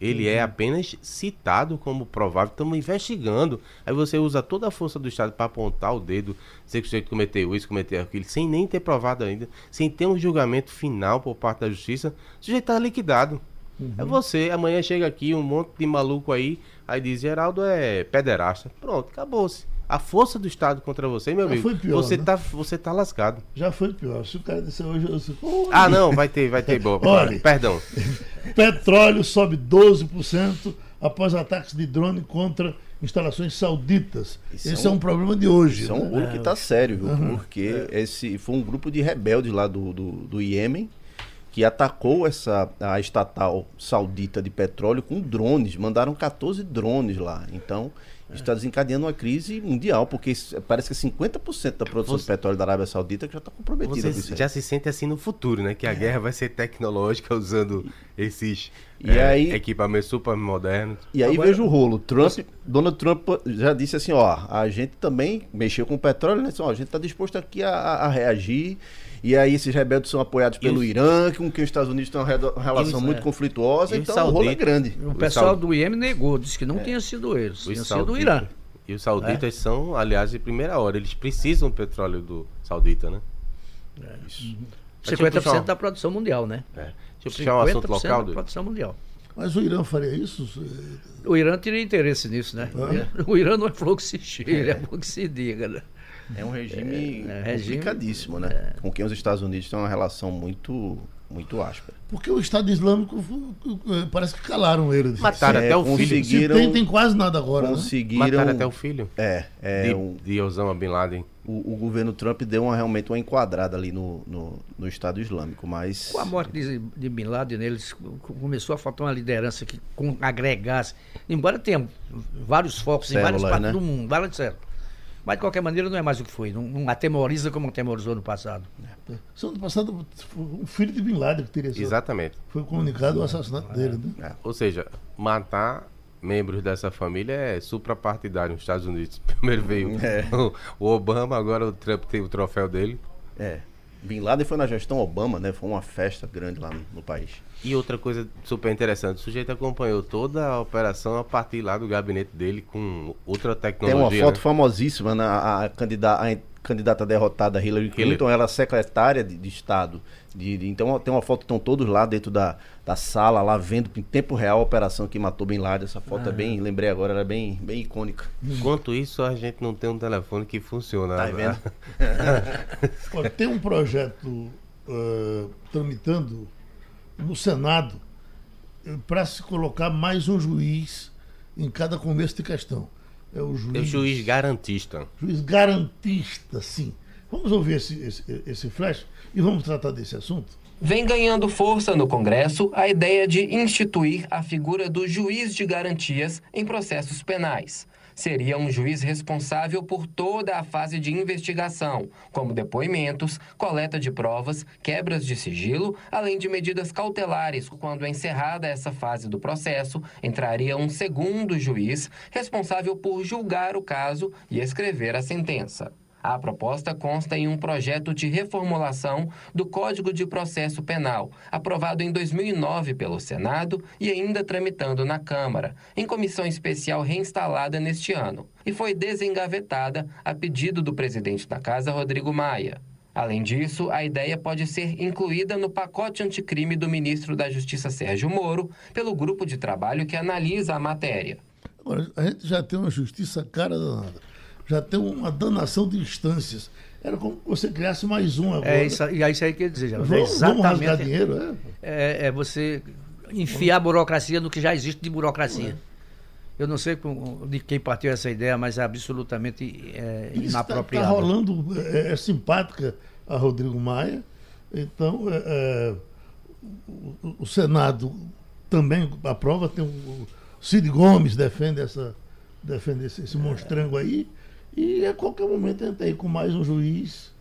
Speaker 5: Ele é uhum. é apenas citado como provável. Estamos investigando. Aí você usa toda a força do Estado para apontar o dedo, dizer que o sujeito cometeu isso, cometeu aquilo, sem nem ter provado ainda, sem ter um julgamento final por parte da justiça. O sujeito está liquidado. Uhum. É você. Amanhã chega aqui um monte de maluco aí, aí diz: Geraldo é pederasta. Pronto, acabou-se a força do Estado contra você, meu Já amigo, pior, você, né? tá, você tá lascado.
Speaker 2: Já foi pior. Se o cara disser hoje, eu sei,
Speaker 5: Ah, não, vai ter, vai ter boa. Olha, Perdão.
Speaker 2: Petróleo sobe 12% após ataques de drone contra instalações sauditas. Isso esse é um, é um, problema de hoje.
Speaker 4: Isso né? é um grupo né? que está sério, viu? Uhum. Porque é. esse foi um grupo de rebeldes lá do, do, do Iêmen que atacou essa a estatal saudita de petróleo com drones, mandaram 14 drones lá. Então, está desencadeando uma crise mundial, porque parece que 50% da produção Você... de petróleo da Arábia Saudita já está comprometida.
Speaker 5: Você já se sente assim no futuro, né? Que a é. guerra vai ser tecnológica usando esses
Speaker 4: e é, aí,
Speaker 5: equipamentos super modernos.
Speaker 4: E aí Agora, veja o rolo. Trump, você... Donald Trump já disse assim, ó, a gente também mexeu com o petróleo, né? Ó, a gente está disposto aqui a, a reagir e aí esses rebeldes são apoiados pelo Irã, com quem os Estados Unidos têm uma relação muito é. conflituosa, então saudita, o rolo é grande.
Speaker 3: O pessoal do Iêmen negou, disse que não é. tinha sido eles, tinha sido do Irã.
Speaker 5: E os sauditas é. são, aliás, de primeira hora. Eles precisam do petróleo do saudita, né?
Speaker 3: É. Isso. 50% uhum. da produção mundial, né?
Speaker 5: É. Deixa eu puxar um assunto local.
Speaker 3: Da produção mundial.
Speaker 2: Mas o Irã faria isso?
Speaker 3: O Irã teria interesse nisso, né? O Irã não é flor que se cheire, é flor que se diga, né?
Speaker 4: É um regime, é, é, complicadíssimo, né? É. Com quem os Estados Unidos têm uma relação muito Muito áspera.
Speaker 2: Porque o Estado Islâmico eh, parece que calaram ele.
Speaker 5: Mataram é, até o
Speaker 2: filho. Se tem, tem quase nada agora.
Speaker 5: Né? Conseguiram. Né? Mataram até o filho.
Speaker 4: É. é
Speaker 5: de,
Speaker 4: um...
Speaker 5: de Osama Bin Laden.
Speaker 4: O, o, governo Trump deu uma, realmente uma enquadrada ali no, no, no Estado Islâmico, mas...
Speaker 3: Com a morte de, de Bin Laden, eles começou a faltar uma liderança que com, agregasse, embora tenha vários focos Células, em várias partes né? do mundo, várias certo. Mas de qualquer maneira não é mais o que foi. Não, não atemoriza como atemorizou no passado.
Speaker 2: É. No passado, um filho de Bin Laden que teria
Speaker 5: sido. Exatamente.
Speaker 2: Foi comunicado o assassinato dele, né?
Speaker 5: É. Ou seja, matar membros dessa família é suprapartidário nos Estados Unidos. Primeiro veio é. o, Obama, agora o Trump tem o troféu dele.
Speaker 4: É. Bin Laden foi na gestão Obama, né? Foi uma festa grande lá no, no país.
Speaker 5: E outra coisa super interessante, o sujeito acompanhou toda a operação a partir lá do gabinete dele com outra tecnologia.
Speaker 4: Tem uma foto né? famosíssima na a, a, candidata, a candidata derrotada Hillary Clinton, Hillary. ela é secretária de, de Estado. De, de, então tem uma foto, estão todos lá dentro da, da sala, lá vendo em tempo real a operação que matou Bin Laden. Essa foto é ah. é bem, lembrei agora, ela é bem, bem icônica.
Speaker 5: Enquanto isso, a gente não tem um telefone que funciona.
Speaker 4: Tá vendo?
Speaker 2: Olha, tem um projeto uh, tramitando no Senado eh, para se colocar mais um juiz em cada começo de questão.
Speaker 5: É o juiz, é o juiz garantista.
Speaker 2: Juiz garantista, sim. Vamos ouvir esse, esse, esse flash e vamos tratar desse assunto?
Speaker 6: Vem ganhando força no Congresso a ideia de instituir a figura do juiz de garantias em processos penais seria um juiz responsável por toda a fase de investigação, como depoimentos, coleta de provas, quebras de sigilo, além de medidas cautelares. Quando encerrada essa fase do processo, entraria um segundo juiz responsável por julgar o caso e escrever a sentença. A proposta consta em um projeto de reformulação do Código de Processo Penal, aprovado em 2009 pelo Senado e ainda tramitando na Câmara, em comissão especial reinstalada neste ano, e foi desengavetada a pedido do presidente da Casa, Rodrigo Maia. Além disso, a ideia pode ser incluída no pacote anticrime do ministro da Justiça Sérgio Moro, pelo grupo de trabalho que analisa a matéria.
Speaker 2: Agora, a gente já tem uma justiça cara danada já tem uma danação de instâncias. Era como se você criasse mais um agora.
Speaker 3: É isso, e é isso aí que eu ia dizer, já.
Speaker 2: Vamos, é exatamente. Vamos dinheiro, é?
Speaker 3: é? É, você enfiar a burocracia no que já existe de burocracia. Eu não sei de quem partiu essa ideia, mas é absolutamente é, inapropriada.
Speaker 2: Está tá rolando, é, é, simpática a Rodrigo Maia. Então, é, é o, o, Senado também aprova, tem o Cid Gomes defende essa defende esse, esse monstrango aí. E a qualquer momento entra aí com mais um juiz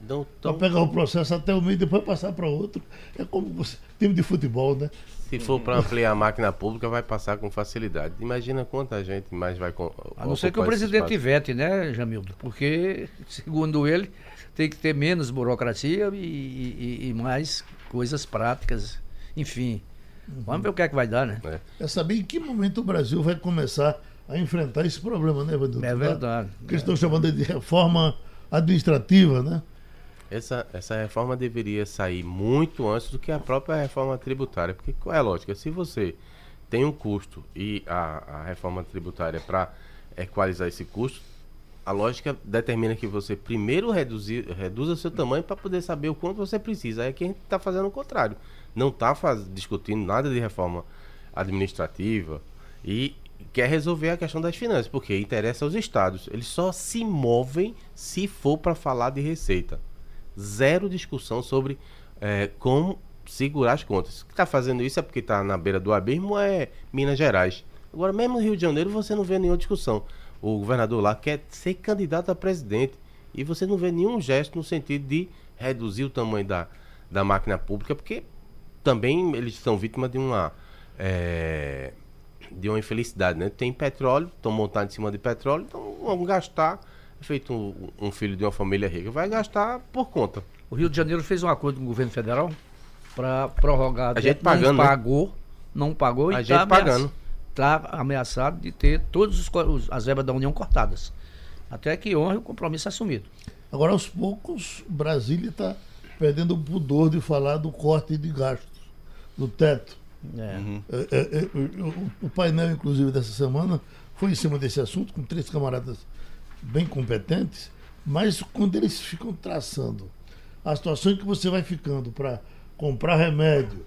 Speaker 2: para pegar o processo até o meio e depois passar para outro. É como você, time de futebol, né?
Speaker 5: Se for para ampliar a máquina pública, vai passar com facilidade. Imagina quanta gente mais vai. Com,
Speaker 3: a não ser que o presidente vete, né, Jamildo? Porque, segundo ele, tem que ter menos burocracia e, e, e mais coisas práticas. Enfim, uhum. vamos ver o que é que vai dar, né?
Speaker 2: É. é saber em que momento o Brasil vai começar a enfrentar esse problema, né, Evandro?
Speaker 3: É verdade.
Speaker 2: Que eles estão chamando de reforma administrativa, né?
Speaker 5: Essa, essa reforma deveria sair muito antes do que a própria reforma tributária. Porque qual é a lógica? Se você tem um custo e a, a reforma tributária para equalizar esse custo, a lógica determina que você primeiro reduzir, reduza seu tamanho para poder saber o quanto você precisa. Aí é que a gente está fazendo o contrário. Não está discutindo nada de reforma administrativa e quer resolver a questão das finanças, porque interessa aos estados. Eles só se movem se for para falar de receita. Zero discussão sobre é, como segurar as contas. que está fazendo isso é porque está na beira do abismo é Minas Gerais. Agora, mesmo no Rio de Janeiro, você não vê nenhuma discussão. O governador lá quer ser candidato a presidente e você não vê nenhum gesto no sentido de reduzir o tamanho da, da máquina pública, porque também eles são vítimas de uma. É, de uma infelicidade, né? Tem petróleo, estão montados em cima de petróleo, então vamos gastar. Feito um, um, filho de uma família rica, vai gastar por conta.
Speaker 3: O Rio de Janeiro fez um acordo com o governo federal para prorrogar.
Speaker 5: A gente pagando,
Speaker 3: não né? pagou, né? não pagou
Speaker 5: a e está pagando.
Speaker 3: Está ameaçado de ter todas as verbas da União cortadas. Até que honre o compromisso assumido.
Speaker 2: Agora, aos poucos, Brasília está perdendo o pudor de falar do corte de gastos, do teto. É. Uhum. É, é, é o painel, inclusive, dessa semana foi em cima desse assunto, com três camaradas bem competentes, mas quando eles ficam traçando a situação em que você vai ficando para comprar remédio,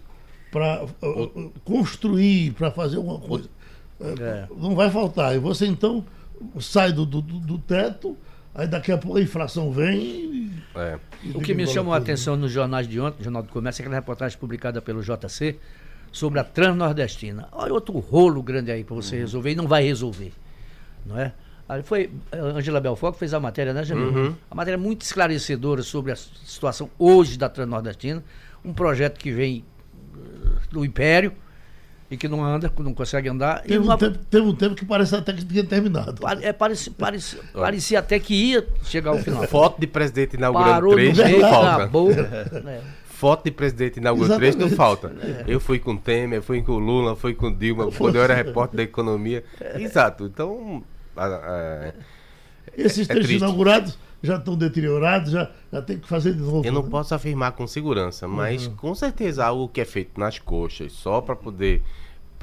Speaker 2: para uh, uh, construir, para fazer alguma coisa, é. não vai faltar. E você então sai do, do, do teto, aí daqui a pouco a inflação vem. E,
Speaker 3: é. e o que me chamou a atenção nos jornais de ontem, Jornal do Comércio, é aquela reportagem publicada pelo JC sobre a Transnordestina. Olha outro rolo grande aí para você uhum. resolver e não vai resolver. Não é? Aí foi a Angela Belfort que fez a matéria, né, Jamil? Uhum. A matéria muito esclarecedora sobre a situação hoje da Transnordestina. Um projeto que vem uh, do Império e que não anda, não consegue andar.
Speaker 2: Teve,
Speaker 3: uma...
Speaker 2: um, tempo, teve um tempo que parece até que tinha terminado.
Speaker 3: É, parece, parece, parecia até que ia chegar ao final.
Speaker 5: Foto de presidente inaugurando três falta. é. Foto de presidente inaugurando três não falta. É. Eu fui com Temer, fui com Lula, fui com Dilma, quando eu era repórter da economia. Exato. Então. É,
Speaker 2: Esses três inaugurados já estão deteriorados, já, já tem que fazer de novo.
Speaker 5: Eu não né? posso afirmar com segurança, mas uhum. com certeza algo que é feito nas coxas, só para poder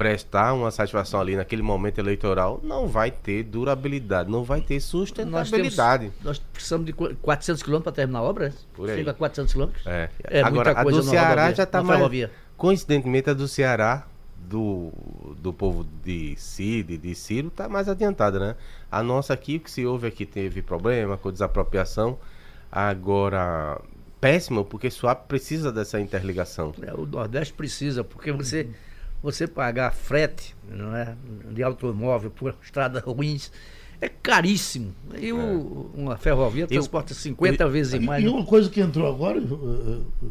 Speaker 5: prestar uma satisfação ali naquele momento eleitoral, não vai ter durabilidade, não vai ter sustentabilidade.
Speaker 3: Nós, temos, nós precisamos de 400 quilômetros para terminar a obra?
Speaker 5: Por aí.
Speaker 3: Chega a 400 quilômetros?
Speaker 5: É. é Agora, a do Ceará já está mais... Ferrovia. Coincidentemente, a do Ceará, do, do povo de Cid, de Ciro, está mais adiantada, né? A nossa aqui, o que se houve aqui, teve problema com desapropriação. Agora, péssimo, porque Suape precisa dessa interligação.
Speaker 3: É, o Nordeste precisa, porque você... você pagar frete não é, de automóvel por estradas ruins é caríssimo. E é. o, uma ferrovia transporta 50 eu, vezes
Speaker 2: e,
Speaker 3: mais.
Speaker 2: E uma coisa que entrou agora,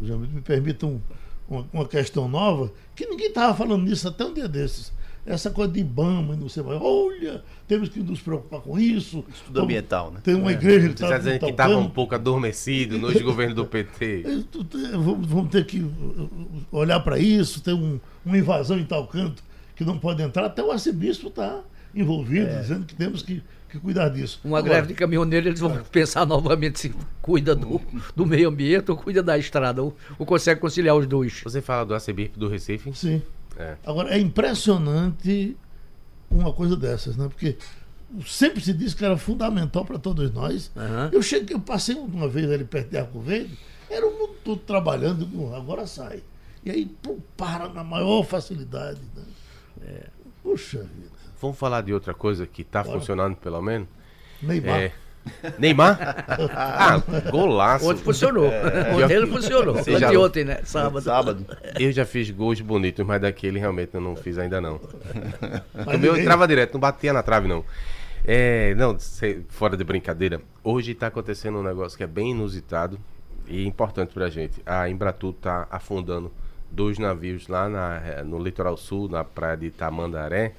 Speaker 2: já me permita um, uma, uma, questão nova, que ninguém estava falando nisso até um dia desses. Essa coisa de IBAMA e não sei mais. Olha, temos que nos preocupar com isso.
Speaker 4: Estudo ambiental, né?
Speaker 2: Tem uma é. igreja
Speaker 5: que está dizendo que estava um pouco adormecido nos governos do PT.
Speaker 2: Vamos ter que olhar para isso, tem um, uma invasão em tal canto que não pode entrar. Até o arcebispo está envolvido, é. dizendo que temos que, que, cuidar disso.
Speaker 3: Uma Agora, greve de caminhoneiros, eles vão pensar novamente se cuida do, do meio ambiente ou cuida da estrada, ou, ou consegue conciliar os dois.
Speaker 5: Você fala do arcebispo do Recife?
Speaker 2: Sim. É. Agora, é impressionante uma coisa dessas, né? Porque sempre se disse que era fundamental para todos nós. Uhum. Eu cheguei, eu passei uma vez ali perto de Arco Verde, era o mundo todo trabalhando, agora sai. E aí pô, para na maior facilidade. Né? É. Puxa vida.
Speaker 5: Vamos falar de outra coisa que está funcionando pelo menos?
Speaker 2: Neymar.
Speaker 5: É, Neymar? ah, golaço.
Speaker 3: Ontem funcionou. É, ontem não funcionou. Ontem, já... ontem, né? Sábado.
Speaker 5: Sábado. Eu já fiz gols bonitos, mas daquele realmente eu não fiz ainda não. o meu entrava direto, não batia na trave não. É, não, fora de brincadeira. Hoje está acontecendo um negócio que é bem inusitado e importante pra gente. A Embratur está afundando dois navios lá na, no litoral sul, na praia de Tamandaré,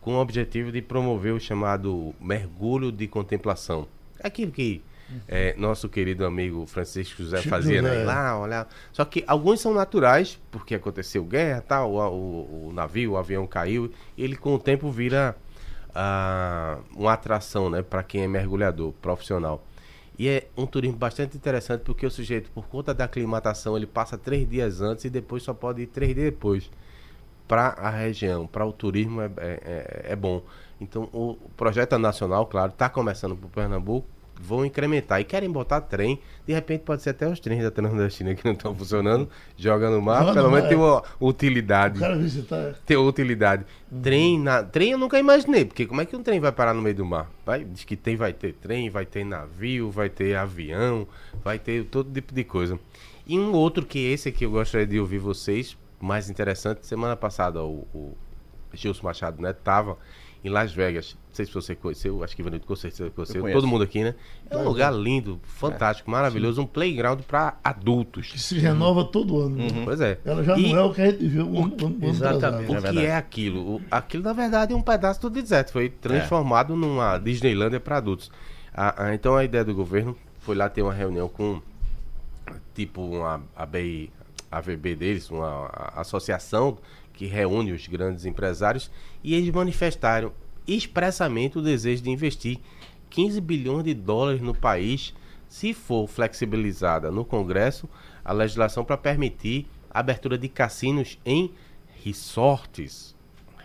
Speaker 5: com o objetivo de promover o chamado mergulho de contemplação. Aquilo que é, nosso querido amigo Francisco José fazia, né? Lá, olhar. Só que alguns são naturais, porque aconteceu guerra, tal, o, o, o navio, o avião caiu, e ele com o tempo vira uh, uma atração, né, para quem é mergulhador profissional. E é um turismo bastante interessante porque o sujeito, por conta da aclimatação, ele passa três dias antes e depois só pode ir três dias depois para a região. Para o turismo é, é, é, é, bom. Então o projeto nacional, claro, está começando para o Pernambuco, vão incrementar e querem botar trem. De repente pode ser até os trens da Transnordestina que não estão funcionando, joga no mar, pelo menos tem uma utilidade. O cara visitar. Tem utilidade. Uhum. Trem, na, trem eu nunca imaginei, porque como é que um trem vai parar no meio do mar? Vai, diz que tem, vai ter trem, vai ter navio, vai ter avião, vai ter todo tipo de coisa. E um outro que esse aqui eu gostaria de ouvir vocês, mais interessante, semana passada o, o Gilson Machado né, tava em Las Vegas. Não sei se você conheceu, acho que Ivanildo com certeza conheceu, todo mundo aqui, né? É um lugar lindo, fantástico, é. maravilhoso, um playground para adultos.
Speaker 2: Que se renova todo ano.
Speaker 5: Né? Uhum. Pois é.
Speaker 2: Ela já e não é o que a gente viu um,
Speaker 5: um, um Exatamente. O que é, é aquilo? O, aquilo, na verdade, é um pedaço do deserto. Foi transformado é. numa Disneylândia para adultos. A, a, então, a ideia do governo foi lá ter uma reunião com, tipo, uma ABI, AVB deles, uma associação que reúne os grandes empresários, e eles manifestaram expressamente o desejo de investir 15 bilhões de dólares no país se for flexibilizada no Congresso a legislação para permitir a abertura de cassinos em resorts.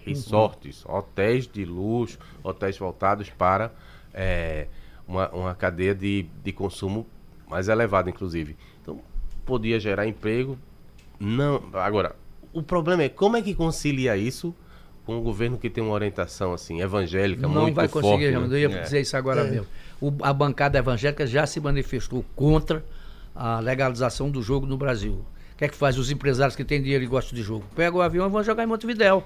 Speaker 5: Resorts, uhum. hotéis de luxo, hotéis voltados para é, uma, uma cadeia de, de consumo mais elevada, inclusive. Então, podia gerar emprego, não. Agora, o problema é como é que concilia isso com um governo que tem uma orientação assim evangélica
Speaker 3: não
Speaker 5: muito
Speaker 3: vai conseguir,
Speaker 5: forte.
Speaker 3: né? eu ia
Speaker 5: É.
Speaker 3: dizer isso agora mesmo. O- a bancada evangélica já se manifestou contra a legalização do jogo no Brasil. O que é que faz os empresários que têm dinheiro e gostam de jogo? Pegam o avião e vão jogar em Montevidéu.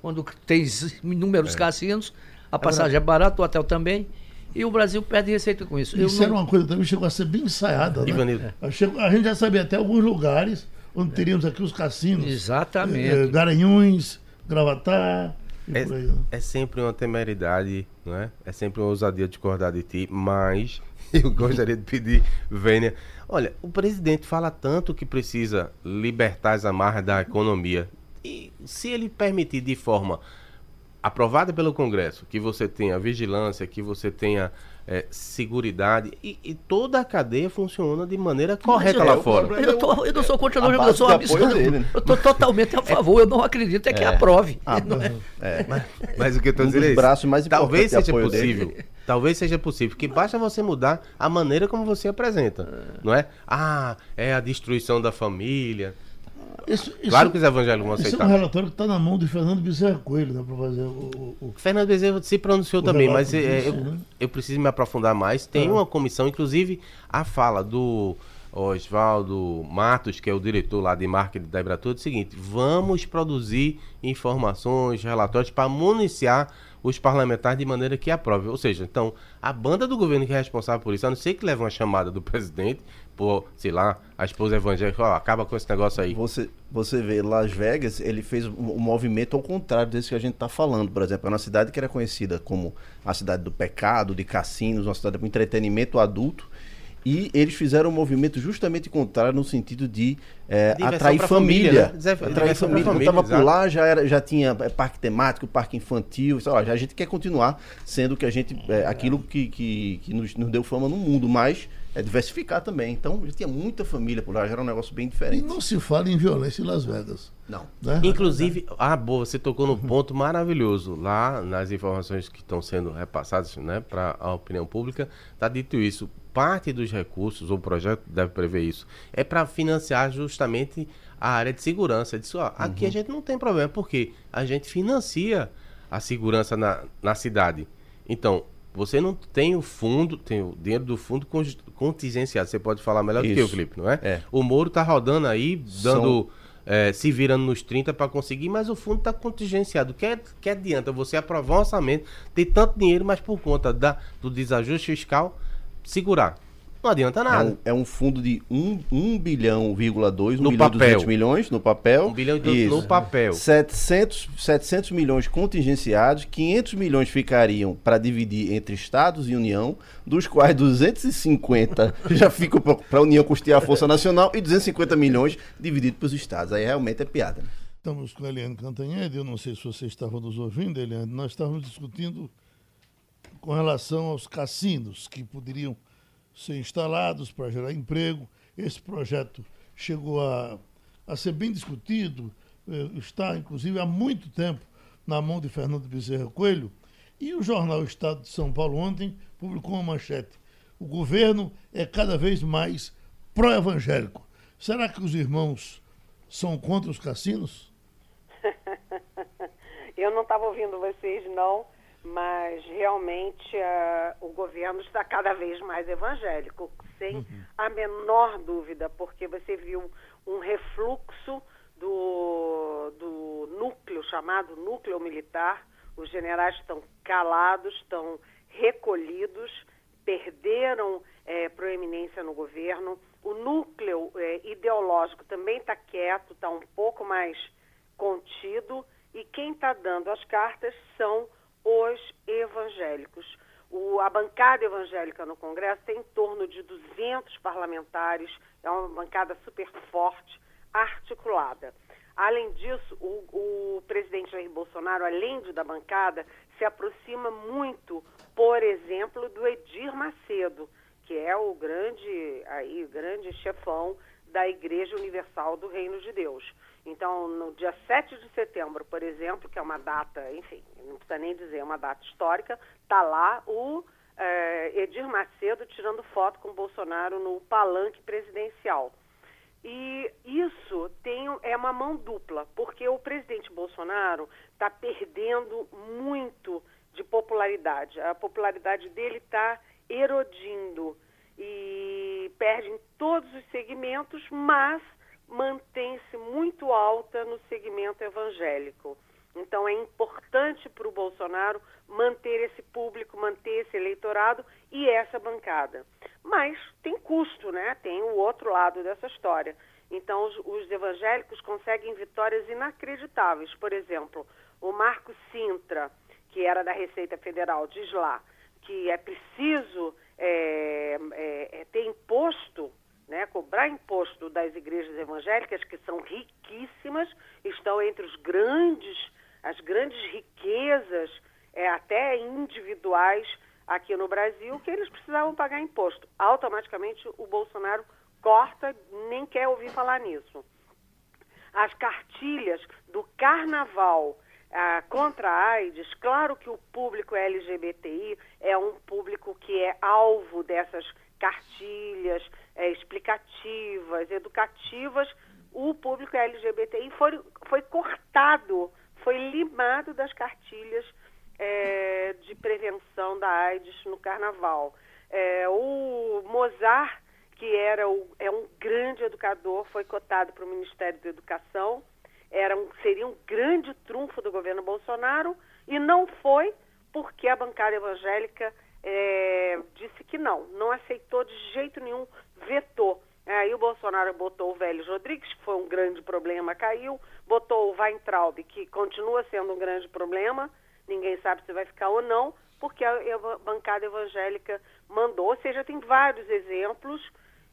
Speaker 3: Quando tem inúmeros cassinos, a passagem é barata, o hotel também, e o Brasil perde receita com isso. Eu
Speaker 2: Isso
Speaker 3: não-
Speaker 2: era uma coisa também chegou a ser bem ensaiada. Né?
Speaker 5: Ivanildo.
Speaker 2: A gente já sabia até alguns lugares onde teríamos aqui os cassinos.
Speaker 3: Exatamente.
Speaker 2: eh, Garanhuns, Gravatar
Speaker 5: É,
Speaker 2: aí.
Speaker 5: é sempre uma temeridade, não é? É sempre uma ousadia discordar de ti, mas eu gostaria de pedir, Vênia, olha, o presidente fala tanto que precisa libertar as amarras da economia. E se ele permitir de forma aprovada pelo Congresso, que você tenha vigilância, que você tenha é, seguridade e, e toda a cadeia funciona de maneira correta
Speaker 3: eu-
Speaker 5: lá
Speaker 3: eu-
Speaker 5: fora.
Speaker 3: Eu, tô- eu não sou contra,
Speaker 4: A
Speaker 3: não, eu sou absurdo.
Speaker 4: apoio dele, né?
Speaker 3: Eu estou totalmente a favor, eu não acredito é que
Speaker 4: É.
Speaker 3: aprove.
Speaker 4: Ah,
Speaker 3: Não é?
Speaker 4: é.
Speaker 5: Mas o que eu tô
Speaker 4: Um
Speaker 5: dizendo é isso.
Speaker 4: braços mais
Speaker 5: Talvez seja
Speaker 4: apoio dele.
Speaker 5: possível. Talvez seja possível. Que basta você mudar a maneira como você apresenta. Não é? Ah, é a destruição da família.
Speaker 2: Isso, isso-
Speaker 5: Claro que os evangélicos vão
Speaker 2: Isso é
Speaker 5: aceitar.
Speaker 2: um relatório que está na mão de Fernando Bezerra Coelho, né, para fazer o, o-
Speaker 5: Fernando Bezerra se pronunciou também, mas é,
Speaker 2: disso,
Speaker 5: eu,
Speaker 2: né?
Speaker 5: eu preciso me aprofundar mais. Tem
Speaker 2: Ah.
Speaker 5: uma comissão, inclusive a fala do Oswaldo Matos, que é o diretor lá de marketing da Embratur, é o seguinte: vamos produzir informações, relatórios para municiar os parlamentares de maneira que aprove. Ou seja, então, a banda do governo que é responsável por isso, a não ser que leve uma chamada do presidente, por, sei lá, a esposa evangélica, ó, acaba com esse negócio aí.
Speaker 4: Você, você vê, Las Vegas, ele fez um, movimento ao contrário desse que a gente está falando. Por exemplo, é uma cidade que era conhecida como a cidade do pecado, de cassinos, uma cidade com entretenimento adulto. E eles fizeram um movimento justamente contrário no sentido de é, atrair família.
Speaker 5: família, né? Dizer-
Speaker 4: Atrair
Speaker 5: diversão pra
Speaker 4: família. Eu
Speaker 5: família,
Speaker 4: tava por lá, já, era, já tinha é, parque temático, parque infantil. Sei lá, já a gente quer continuar sendo que a gente. É, aquilo que, que, que nos, nos deu fama no mundo, mas é diversificar também. Então já tinha muita família por lá, já era um negócio bem
Speaker 2: E
Speaker 4: diferente.
Speaker 2: não se fala em violência em Las Vegas.
Speaker 4: Não.
Speaker 2: Né?
Speaker 5: Inclusive, ah, boa, você tocou num ponto maravilhoso. Lá nas informações que estão sendo repassadas né, para a opinião pública, está dito isso. Parte dos recursos, ou o projeto deve prever isso, é para financiar justamente a área de segurança. Disso, ó, aqui a gente não tem problema, porque a gente financia a segurança na, na cidade. Então, você não tem o fundo, tem o dinheiro do fundo con- contingenciado. Você pode falar melhor do que eu,
Speaker 4: Isso.
Speaker 5: Felipe, não é?
Speaker 4: É.
Speaker 5: O Moro tá rodando aí, dando é, se virando nos 30 para conseguir, mas o fundo está contingenciado. Que, que adianta você aprovar um orçamento, ter tanto dinheiro, mas por conta da, do desajuste fiscal, segurar. Não adianta
Speaker 4: É
Speaker 5: nada.
Speaker 4: um, é um fundo de 1 um, bilhão, 2, 1
Speaker 5: No
Speaker 4: bilhão e
Speaker 5: papel.
Speaker 4: 200 milhões no papel.
Speaker 5: 1 bilhão e no papel.
Speaker 4: 700, 700 milhões contingenciados, 500 milhões ficariam para dividir entre estados e União, dos quais 250 já ficam para a União custear a Força Nacional e 250 milhões dividido para os estados. Aí realmente é piada. né?
Speaker 2: Estamos com a Eliane Cantanhede, eu não sei se você estava nos ouvindo, Eliane, nós estávamos discutindo com relação aos cassinos que poderiam ser instalados para gerar emprego. Esse projeto chegou a, a ser bem discutido, eh, está inclusive há muito tempo na mão de Fernando Bezerra Coelho. E o jornal Estado de São Paulo ontem publicou uma manchete. O governo é cada vez mais pró-evangélico. Será que os irmãos são contra os cassinos?
Speaker 7: Eu não estava ouvindo vocês, não, mas realmente ah, o governo está cada vez mais evangélico, sem a menor dúvida, porque você viu um refluxo do, do núcleo, chamado núcleo militar. Os generais estão calados, estão recolhidos, perderam eh, proeminência no governo. O núcleo eh, ideológico também está quieto, está um pouco mais contido e quem está dando as cartas são os evangélicos. O- a bancada evangélica no Congresso tem em torno de 200 parlamentares, é uma bancada super forte, articulada. Além disso, o, o presidente Jair Bolsonaro, além de da bancada, se aproxima muito, por exemplo, do Edir Macedo, que é o grande, aí, grande chefão da Igreja Universal do Reino de Deus. Então, no dia 7 de setembro, por exemplo, que é uma data, enfim, não precisa nem dizer, é uma data histórica, está lá o eh, Edir Macedo tirando foto com Bolsonaro no palanque presidencial. E isso tem, é uma mão dupla, porque o presidente Bolsonaro está perdendo muito de popularidade. A popularidade dele está erodindo e perde em todos os segmentos, mas mantém-se muito alta no segmento evangélico. Então é importante para o Bolsonaro manter esse público, manter esse eleitorado e essa bancada. Mas tem custo, né? Tem o outro lado dessa história. Então os, os evangélicos conseguem vitórias inacreditáveis. Por exemplo, o Marco Sintra, que era da Receita Federal, diz lá que é preciso é, é, é ter imposto né, cobrar imposto das igrejas evangélicas, que são riquíssimas, estão entre os grandes, as grandes riquezas, é, até individuais aqui no Brasil, que eles precisavam pagar imposto. Automaticamente o Bolsonaro corta, nem quer ouvir falar nisso. As cartilhas do carnaval ah, contra a AIDS, claro que o público LGBTI é um público que é alvo dessas cartilhas é, explicativas, educativas, o público LGBTI foi, foi cortado, foi limado das cartilhas é, de prevenção da AIDS no carnaval. É, o Mozart, que era o, é um grande educador, foi cotado para o Ministério da Educação, era um, seria um grande trunfo do governo Bolsonaro, e não foi porque a bancada evangélica é, disse que não, não aceitou de jeito nenhum, vetou. Aí o Bolsonaro botou o Vélez Rodrigues, que foi um grande problema, caiu, botou o Weintraub, que continua sendo um grande problema, ninguém sabe se vai ficar ou não, porque a bancada evangélica mandou. Ou seja, tem vários exemplos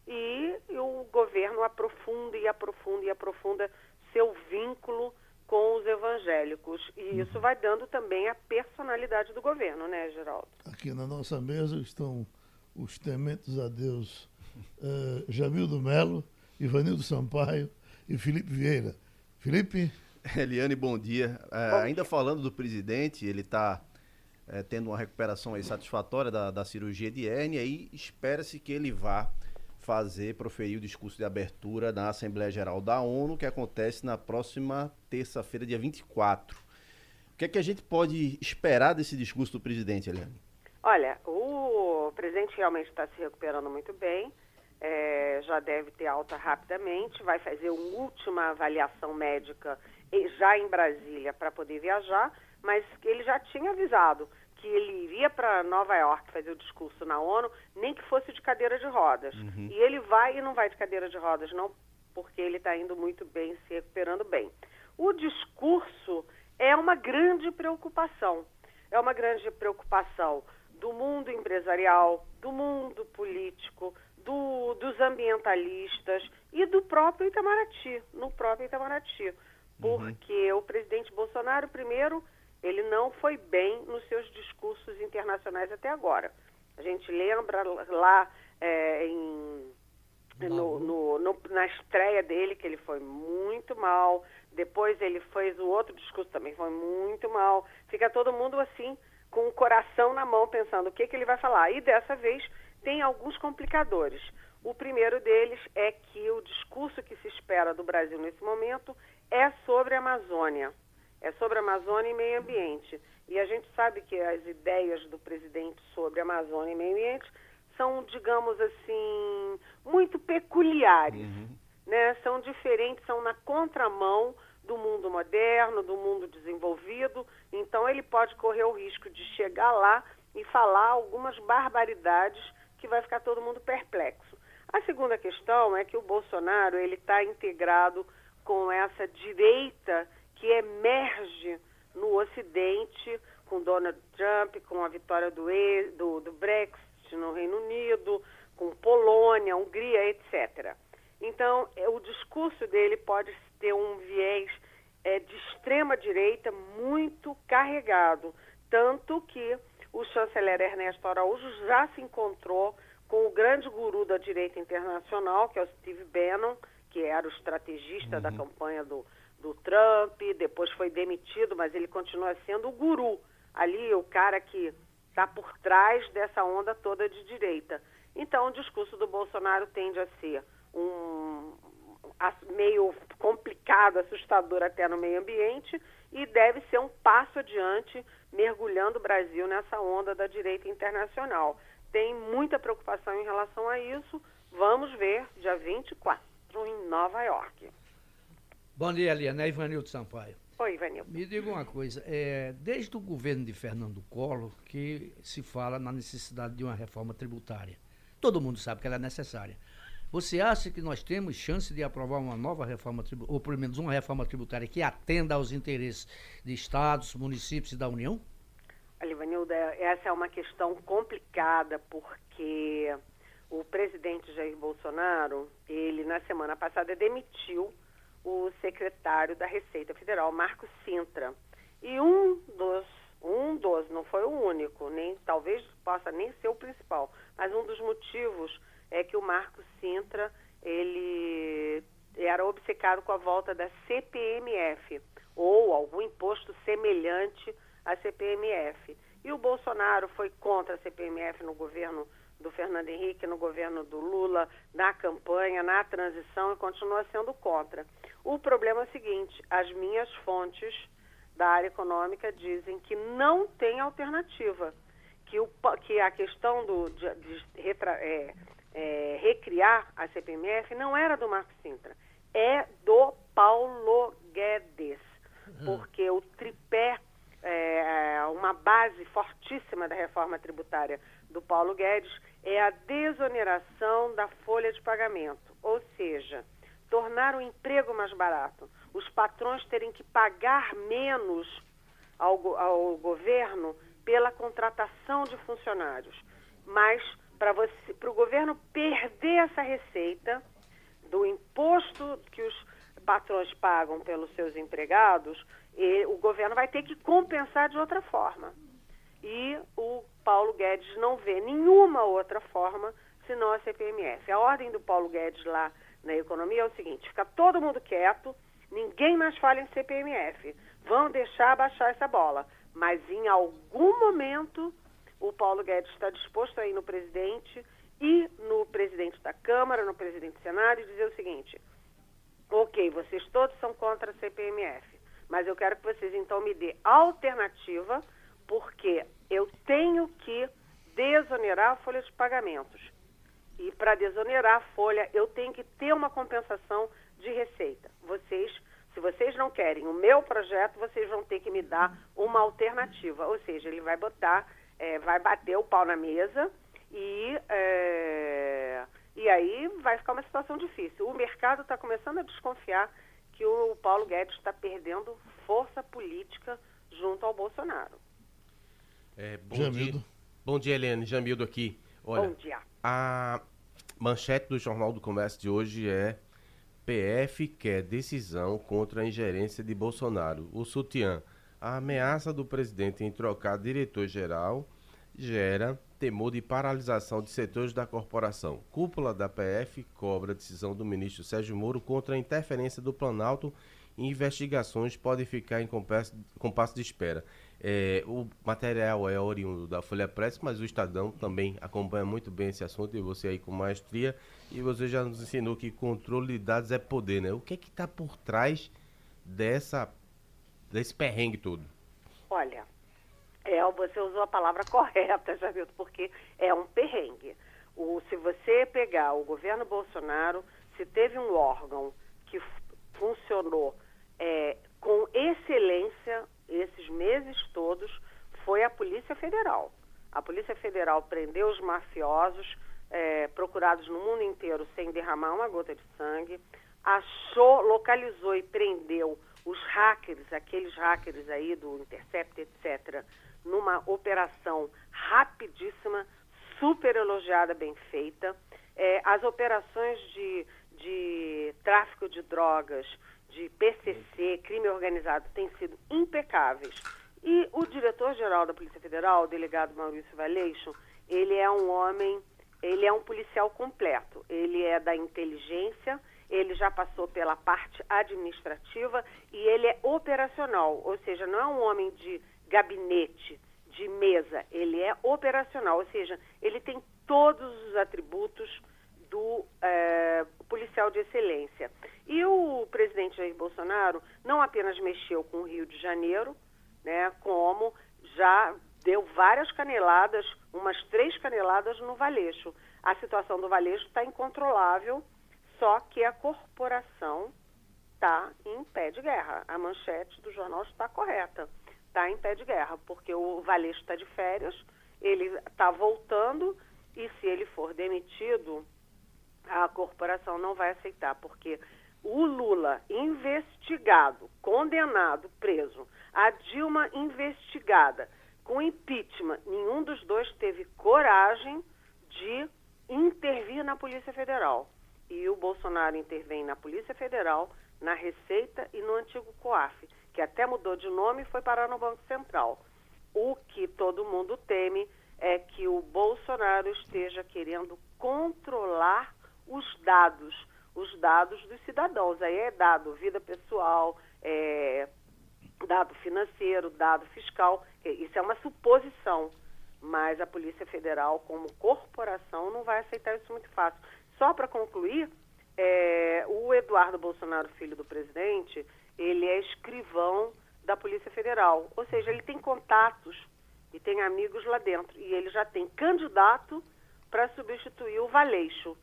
Speaker 7: e o governo aprofunda e aprofunda e aprofunda seu vínculo com os evangélicos. E uhum. isso vai dando também a personalidade do governo, né, Geraldo?
Speaker 2: Aqui na nossa mesa estão os tementes a Deus uh, Jamildo Melo, Ivanildo Sampaio e Felipe Vieira. Felipe?
Speaker 4: Eliane, bom dia. Uh, bom ainda dia. falando do presidente, ele está uh, tendo uma recuperação satisfatória da, da cirurgia de hérnia e espera-se que ele vá fazer, proferir o discurso de abertura na Assembleia Geral da ONU, que acontece na próxima terça-feira, dia 24. O que é que a gente pode esperar desse discurso do presidente, Eliane?
Speaker 7: Olha, o presidente realmente está se recuperando muito bem, é, já deve ter alta rapidamente, vai fazer uma última avaliação médica já em Brasília para poder viajar, mas ele já tinha avisado que ele iria para Nova York fazer o discurso na ONU, nem que fosse de cadeira de rodas. Uhum. E ele vai e não vai de cadeira de rodas, não, porque ele está indo muito bem, se recuperando bem. O discurso é uma grande preocupação. É uma grande preocupação do mundo empresarial, do mundo político, do, dos ambientalistas e do próprio Itamaraty, no próprio Itamaraty. Uhum. Porque uhum. o presidente Bolsonaro, primeiro, ele não foi bem nos seus discursos internacionais até agora. A gente lembra lá é, em, no, no, no, na estreia dele que ele foi muito mal. Depois ele fez o outro discurso também foi muito mal. Fica todo mundo assim com o coração na mão pensando o que, que ele vai falar. E dessa vez tem alguns complicadores. O primeiro deles é que o discurso que se espera do Brasil nesse momento é sobre a Amazônia é sobre a Amazônia e meio ambiente. E a gente sabe que as ideias do presidente sobre Amazônia e meio ambiente são, digamos assim, muito peculiares. Uhum. Né? São diferentes, são na contramão do mundo moderno, do mundo desenvolvido. Então ele pode correr o risco de chegar lá e falar algumas barbaridades que vai ficar todo mundo perplexo. A segunda questão é que o Bolsonaro ele está integrado com essa direita que emerge no Ocidente com Donald Trump, com a vitória do, do, do Brexit no Reino Unido, com Polônia, Hungria, etc. Então, é, o discurso dele pode ter um viés é, de extrema direita muito carregado, tanto que o chanceler Ernesto Araújo já se encontrou com o grande guru da direita internacional, que é o Steve Bannon, que era o estrategista uhum. da campanha do, do Trump, depois foi demitido, mas ele continua sendo o guru, ali o cara que está por trás dessa onda toda de direita. Então, o discurso do Bolsonaro tende a ser um, meio complicado, assustador até no meio ambiente, e deve ser um passo adiante, mergulhando o Brasil nessa onda da direita internacional. Tem muita preocupação em relação a isso. Vamos ver, dia 24, em Nova York.
Speaker 3: Bom dia, Eliane. É Ivanildo Sampaio.
Speaker 7: Oi, Ivanildo.
Speaker 3: Me diga uma coisa. É, desde o governo de Fernando Collor que se fala na necessidade de uma reforma tributária. Todo mundo sabe que ela é necessária. Você acha que nós temos chance de aprovar uma nova reforma tributária, ou pelo menos uma reforma tributária que atenda aos interesses de estados, municípios e da União?
Speaker 7: Alivanilda, essa é uma questão complicada porque o presidente Jair Bolsonaro, ele na semana passada demitiu o secretário da Receita Federal, Marco Sintra. E um dos, um dos, não foi o único, nem talvez possa nem ser o principal, mas um dos motivos é que o Marco Sintra ele era obcecado com a volta da CPMF ou algum imposto semelhante à CPMF. E o Bolsonaro foi contra a CPMF no governo do Fernando Henrique, no governo do Lula, na campanha, na transição e continua sendo contra. O problema é o seguinte: as minhas fontes da área econômica dizem que não tem alternativa, que, o, que a questão do, de, de retra, é, é, recriar a CPMF não era do Marco Sintra, é do Paulo Guedes, uhum. porque o tripé, é, uma base fortíssima da reforma tributária do Paulo Guedes é a desoneração da folha de pagamento, ou seja, tornar o emprego mais barato, os patrões terem que pagar menos ao, ao governo pela contratação de funcionários, mas para o governo perder essa receita do imposto que os patrões pagam pelos seus empregados, e o governo vai ter que compensar de outra forma. E o Paulo Guedes não vê nenhuma outra forma senão a CPMF. A ordem do Paulo Guedes lá na economia é o seguinte: fica todo mundo quieto, ninguém mais fala em CPMF. Vão deixar baixar essa bola. Mas em algum momento o Paulo Guedes está disposto a ir no presidente e no presidente da Câmara, no presidente do Senado e dizer o seguinte: ok, vocês todos são contra a CPMF, mas eu quero que vocês então me dê alternativa, porque eu tenho que desonerar a folha de pagamentos. E para desonerar a folha, eu tenho que ter uma compensação de receita. Vocês, se vocês não querem o meu projeto, vocês vão ter que me dar uma alternativa. Ou seja, ele vai botar é, vai bater o pau na mesa e, é, e aí vai ficar uma situação difícil. O mercado está começando a desconfiar que o Paulo Guedes está perdendo força política junto ao Bolsonaro.
Speaker 5: É, bom Jamildo. dia. Bom dia, Helene. Jamildo aqui. Olha,
Speaker 7: bom dia.
Speaker 5: A manchete do Jornal do Comércio de hoje é PF quer decisão contra a ingerência de Bolsonaro. O sutiã a ameaça do presidente em trocar diretor-geral gera temor de paralisação de setores da corporação. Cúpula da PF cobra a decisão do ministro Sérgio Moro contra a interferência do Planalto e investigações podem ficar em compasso de espera. É, o material é oriundo da Folha Press, mas o Estadão também acompanha muito bem esse assunto e você aí com maestria. E você já nos ensinou que controle de dados é poder, né? O que é que está por trás dessa desse perrengue todo?
Speaker 7: Olha, é, você usou a palavra correta, viu, porque é um perrengue. O, se você pegar o governo Bolsonaro, se teve um órgão que funcionou é, com excelência esses meses todos, foi a Polícia Federal. A Polícia Federal prendeu os mafiosos é, procurados no mundo inteiro sem derramar uma gota de sangue, achou, localizou e prendeu os hackers, aqueles hackers aí do Intercept, etc., numa operação rapidíssima, super elogiada, bem feita. É, as operações de, de tráfico de drogas, de PCC, crime organizado, têm sido impecáveis. E o diretor-geral da Polícia Federal, o delegado Maurício Valeixo, ele é um homem, ele é um policial completo. Ele é da inteligência, ele já passou pela parte administrativa e ele é operacional, ou seja, não é um homem de gabinete, de mesa, ele é operacional, ou seja, ele tem todos os atributos do é, policial de excelência. E o presidente Jair Bolsonaro não apenas mexeu com o Rio de Janeiro, né, como já deu várias caneladas, umas três caneladas no Valeixo. A situação do Valeixo está incontrolável, só que a corporação está em pé de guerra. A manchete do jornal está correta. Está em pé de guerra, porque o Valeixo está de férias, ele está voltando e se ele for demitido, a corporação não vai aceitar, porque o Lula investigado, condenado, preso, a Dilma investigada, com impeachment, nenhum dos dois teve coragem de intervir na Polícia Federal. E o Bolsonaro intervém na Polícia Federal, na Receita e no antigo COAF, que até mudou de nome e foi parar no Banco Central. O que todo mundo teme é que o Bolsonaro esteja querendo controlar os dados, os dados dos cidadãos. Aí é dado vida pessoal, é, dado financeiro, dado fiscal. Isso é uma suposição, mas a Polícia Federal, como corporação, não vai aceitar isso muito fácil. Só para concluir, é, o Eduardo Bolsonaro, filho do presidente, ele é escrivão da Polícia Federal, ou seja, ele tem contatos e tem amigos lá dentro. E ele já tem candidato para substituir o Valeixo.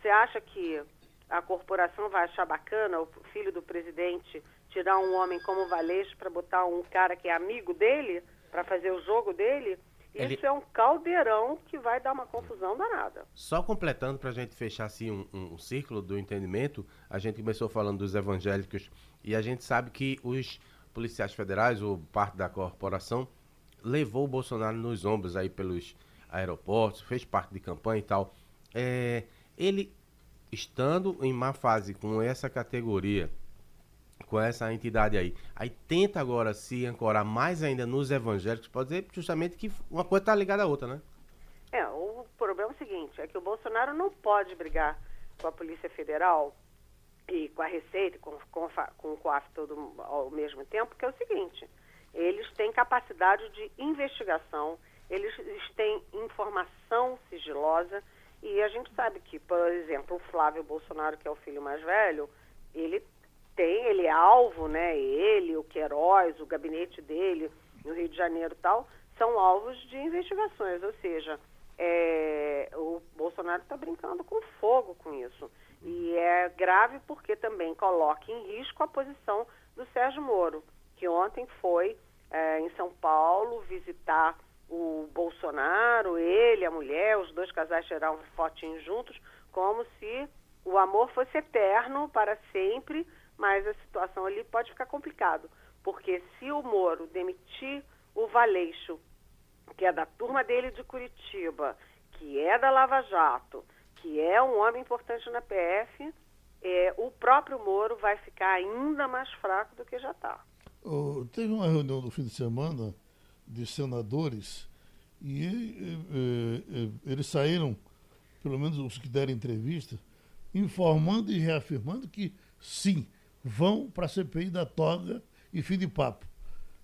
Speaker 7: Você acha que a corporação vai achar bacana o filho do presidente tirar um homem como o Valeixo para botar um cara que é amigo dele para fazer o jogo dele? Ele... Isso é um caldeirão que vai dar uma confusão danada.
Speaker 5: Só completando para a gente fechar assim um, um, um, círculo do entendimento, a gente começou falando dos evangélicos e a gente sabe que os policiais federais, ou parte da corporação, levou o Bolsonaro nos ombros aí pelos aeroportos, fez parte de campanha e tal. É, ele, estando em má fase com essa categoria, com essa entidade aí, aí tenta agora se ancorar mais ainda nos evangélicos, pode dizer justamente que uma coisa está ligada à outra, né?
Speaker 7: É, o problema é o seguinte, é que o Bolsonaro não pode brigar com a Polícia Federal e com a Receita, com, com, com o COAF todo ao mesmo tempo, porque é o seguinte, eles têm capacidade de investigação, eles têm informação sigilosa e a gente sabe que, por exemplo, o Flávio Bolsonaro, que é o filho mais velho, ele tem, ele é alvo, né? Ele, o Queiroz, o gabinete dele no Rio de Janeiro e tal, são alvos de investigações, ou seja, é, o Bolsonaro está brincando com fogo com isso. E é grave porque também coloca em risco a posição do Sérgio Moro que ontem foi é, em São Paulo visitar o Bolsonaro, ele, a mulher, os dois casais tiraram fotinhos juntos, como se o amor fosse eterno para sempre, mas a situação ali pode ficar complicado, porque se o Moro demitir o Valeixo, que é da turma dele de Curitiba, que é da Lava Jato, que é um homem importante na PF, é, o próprio Moro vai ficar ainda mais fraco do que já está.
Speaker 2: Oh, teve uma reunião no fim de semana de senadores e, e, e, eles saíram, pelo menos os que deram entrevista, informando e reafirmando que sim, vão para a CPI da toga e fim de papo.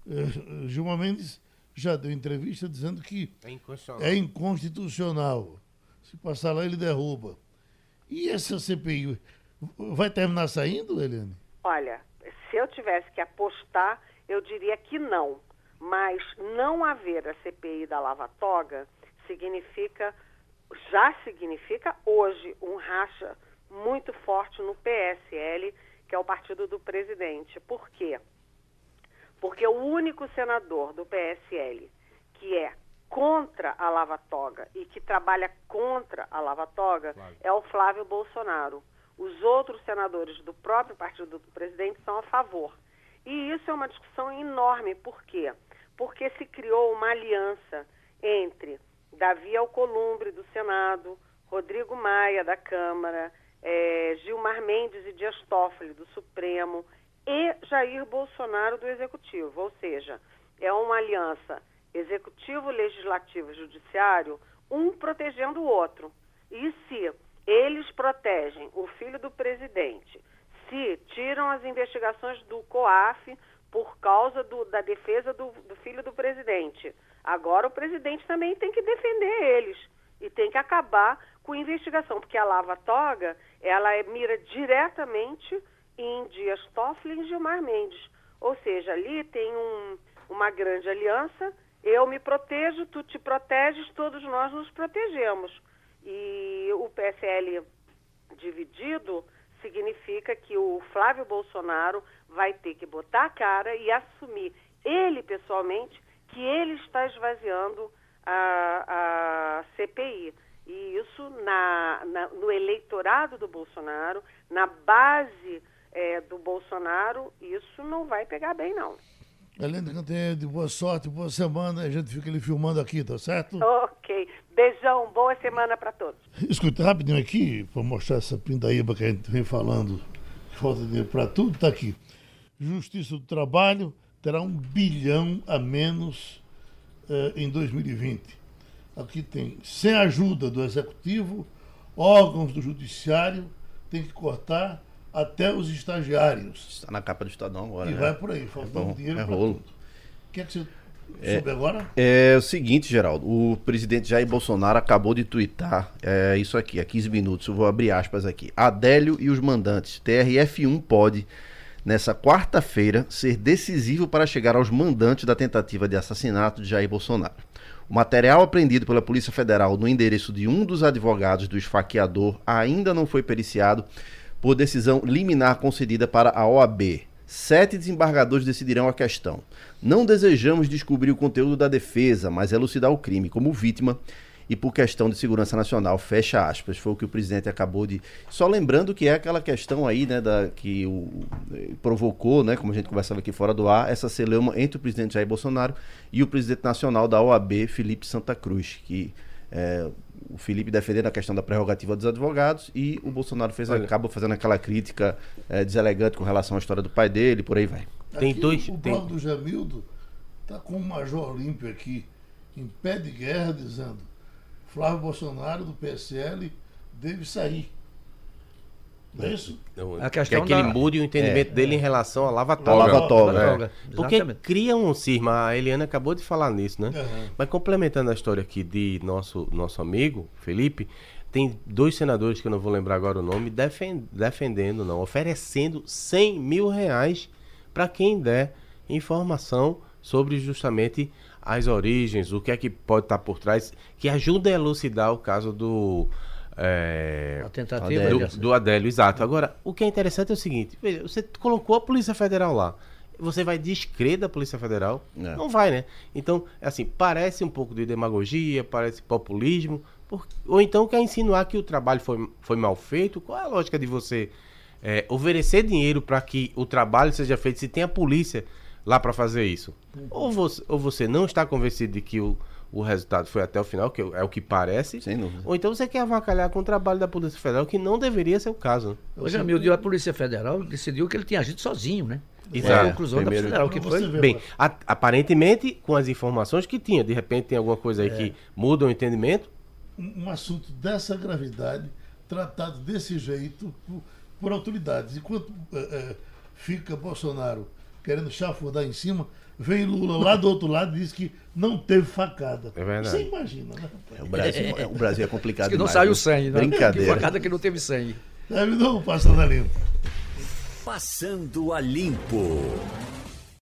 Speaker 2: Eh, Gilmar Mendes já deu entrevista dizendo que
Speaker 5: é inconstitucional.
Speaker 2: é inconstitucional. Se passar lá, ele derruba. E essa CPI vai terminar saindo, Eliane?
Speaker 7: Olha, se eu tivesse que apostar, eu diria que não. Mas não haver a CPI da Lava Toga significa, já significa hoje um racha muito forte no PSL, que é o partido do presidente. Por quê? Porque o único senador do PSL que é contra a Lava Toga e que trabalha contra a Lava Toga é o Flávio Bolsonaro. Os outros senadores do próprio partido do presidente são a favor. E isso é uma discussão enorme. Por quê? Porque se criou uma aliança entre Davi Alcolumbre, do Senado, Rodrigo Maia, da Câmara, é, Gilmar Mendes e Dias Toffoli, do Supremo, e Jair Bolsonaro, do Executivo. Ou seja, é uma aliança executivo, legislativo e judiciário, um protegendo o outro. E se eles protegem o filho do presidente. Se tiram as investigações do COAF por causa do, da defesa do, do filho do presidente. Agora o presidente também tem que defender eles e tem que acabar com investigação, porque a Lava Toga, ela é, mira diretamente em Dias Toffoli e Gilmar Mendes. Ou seja, ali tem um, uma grande aliança, eu me protejo, tu te proteges, todos nós nos protegemos. E o PSL dividido significa que o Flávio Bolsonaro vai ter que botar a cara e assumir, ele pessoalmente, que ele está esvaziando a, a CPI. E isso na, na, no eleitorado do Bolsonaro, na base é, do Bolsonaro, isso não vai pegar bem, não.
Speaker 2: Helena Cantanhede, boa sorte, boa semana. A gente fica ali filmando aqui, tá certo?
Speaker 7: Ok. Beijão, boa semana para todos.
Speaker 2: Escuta rapidinho aqui, para mostrar essa pindaíba que a gente vem falando, falta dinheiro para tudo, tá aqui. Justiça do Trabalho terá um bilhão a menos uh, em 2020. Aqui tem, sem ajuda do Executivo, órgãos do Judiciário tem que cortar até os estagiários.
Speaker 4: Está na capa do Estadão agora.
Speaker 2: E
Speaker 4: né?
Speaker 2: vai por aí, faltando
Speaker 4: é
Speaker 2: dinheiro
Speaker 4: é rolo.
Speaker 2: tudo. O que é que você soube agora?
Speaker 4: É o seguinte, Geraldo. O presidente Jair Bolsonaro acabou de twittar é, isso aqui, há 15 minutos. Eu vou abrir aspas aqui. Adélio e os mandantes. TRF1 pode, nessa quarta-feira, ser decisivo para chegar aos mandantes da tentativa de assassinato de Jair Bolsonaro. O material apreendido pela Polícia Federal no endereço de um dos advogados do esfaqueador ainda não foi periciado por decisão liminar concedida para a OAB. Sete desembargadores decidirão a questão. Não desejamos descobrir o conteúdo da defesa, mas elucidar o crime como vítima e por questão de segurança nacional. Fecha aspas. Foi o que o presidente acabou de. Só lembrando que é aquela questão aí, né, da, que o, provocou, né, como a gente conversava aqui fora do ar, essa celeuma entre o presidente Jair Bolsonaro e o presidente nacional da OAB, Felipe Santa Cruz, que. É, o Felipe defendendo a questão da prerrogativa dos advogados e o Bolsonaro fez,
Speaker 5: Olha.
Speaker 4: acaba fazendo aquela crítica é, deselegante com relação à história do pai dele, por aí vai.
Speaker 5: Tem
Speaker 2: Aqui,
Speaker 5: dois-
Speaker 2: O
Speaker 5: tem-
Speaker 2: blog do Jamildo está com o Major Olímpio aqui, em pé de guerra, dizendo: Flávio Bolsonaro, do PSL, deve sair. Não é isso?
Speaker 5: Não,
Speaker 3: A questão
Speaker 5: quer que ele
Speaker 3: da-
Speaker 5: mude o entendimento dele em relação à lava
Speaker 4: A
Speaker 5: toga.
Speaker 4: lava toga.
Speaker 5: É. Porque
Speaker 3: exatamente.
Speaker 5: cria um cisma. A Eliana acabou de falar nisso, né?
Speaker 2: Aham.
Speaker 5: Mas complementando a história aqui de nosso, nosso amigo, Felipe, tem dois senadores que eu não vou lembrar agora o nome, defen- defendendo, não, oferecendo 100 mil reais para quem der informação sobre justamente as origens, o que é que pode estar por trás, que ajuda a elucidar o caso do. É,
Speaker 3: A tentativa
Speaker 4: Adélio.
Speaker 5: do, do Adélio, exato. Agora, o que é interessante é o seguinte: veja, você colocou a Polícia Federal lá. Você vai descrer da Polícia Federal?
Speaker 4: É.
Speaker 5: Não vai, né? Então, assim, parece um pouco de demagogia, parece populismo, por- ou então quer insinuar que o trabalho foi, foi mal feito. Qual é a lógica de você é, oferecer dinheiro para que o trabalho seja feito se tem a polícia lá para fazer isso? Ou, você, ou você não está convencido de que o, o resultado foi até o final, que é o que parece,
Speaker 4: Sem dúvida.
Speaker 5: ou então você quer avacalhar com o trabalho da Polícia Federal, que não deveria ser o caso. né?
Speaker 3: O Jamildo, a Polícia Federal decidiu que ele tinha agido sozinho, né? Foi
Speaker 5: Exato.
Speaker 3: a conclusão
Speaker 4: Primeiro-
Speaker 3: da Federal, que foi...
Speaker 2: você ver,
Speaker 5: Bem, a- aparentemente, com as informações que tinha, de repente tem alguma coisa aí que muda o entendimento.
Speaker 2: um, um assunto dessa gravidade tratado desse jeito por, por autoridades. Enquanto eh, fica Bolsonaro querendo chafurdar em cima, vem Lula lá do outro lado e diz que não teve facada.
Speaker 5: É verdade.
Speaker 2: Você imagina, né?
Speaker 4: É, o, Brasil, é, o Brasil é complicado.
Speaker 3: que não
Speaker 4: demais,
Speaker 3: saiu
Speaker 4: né?
Speaker 3: sangue, né? Que
Speaker 4: Brincadeira.
Speaker 3: facada que não teve sangue.
Speaker 2: Sabe, não, passando ali.
Speaker 1: Passando a limpo.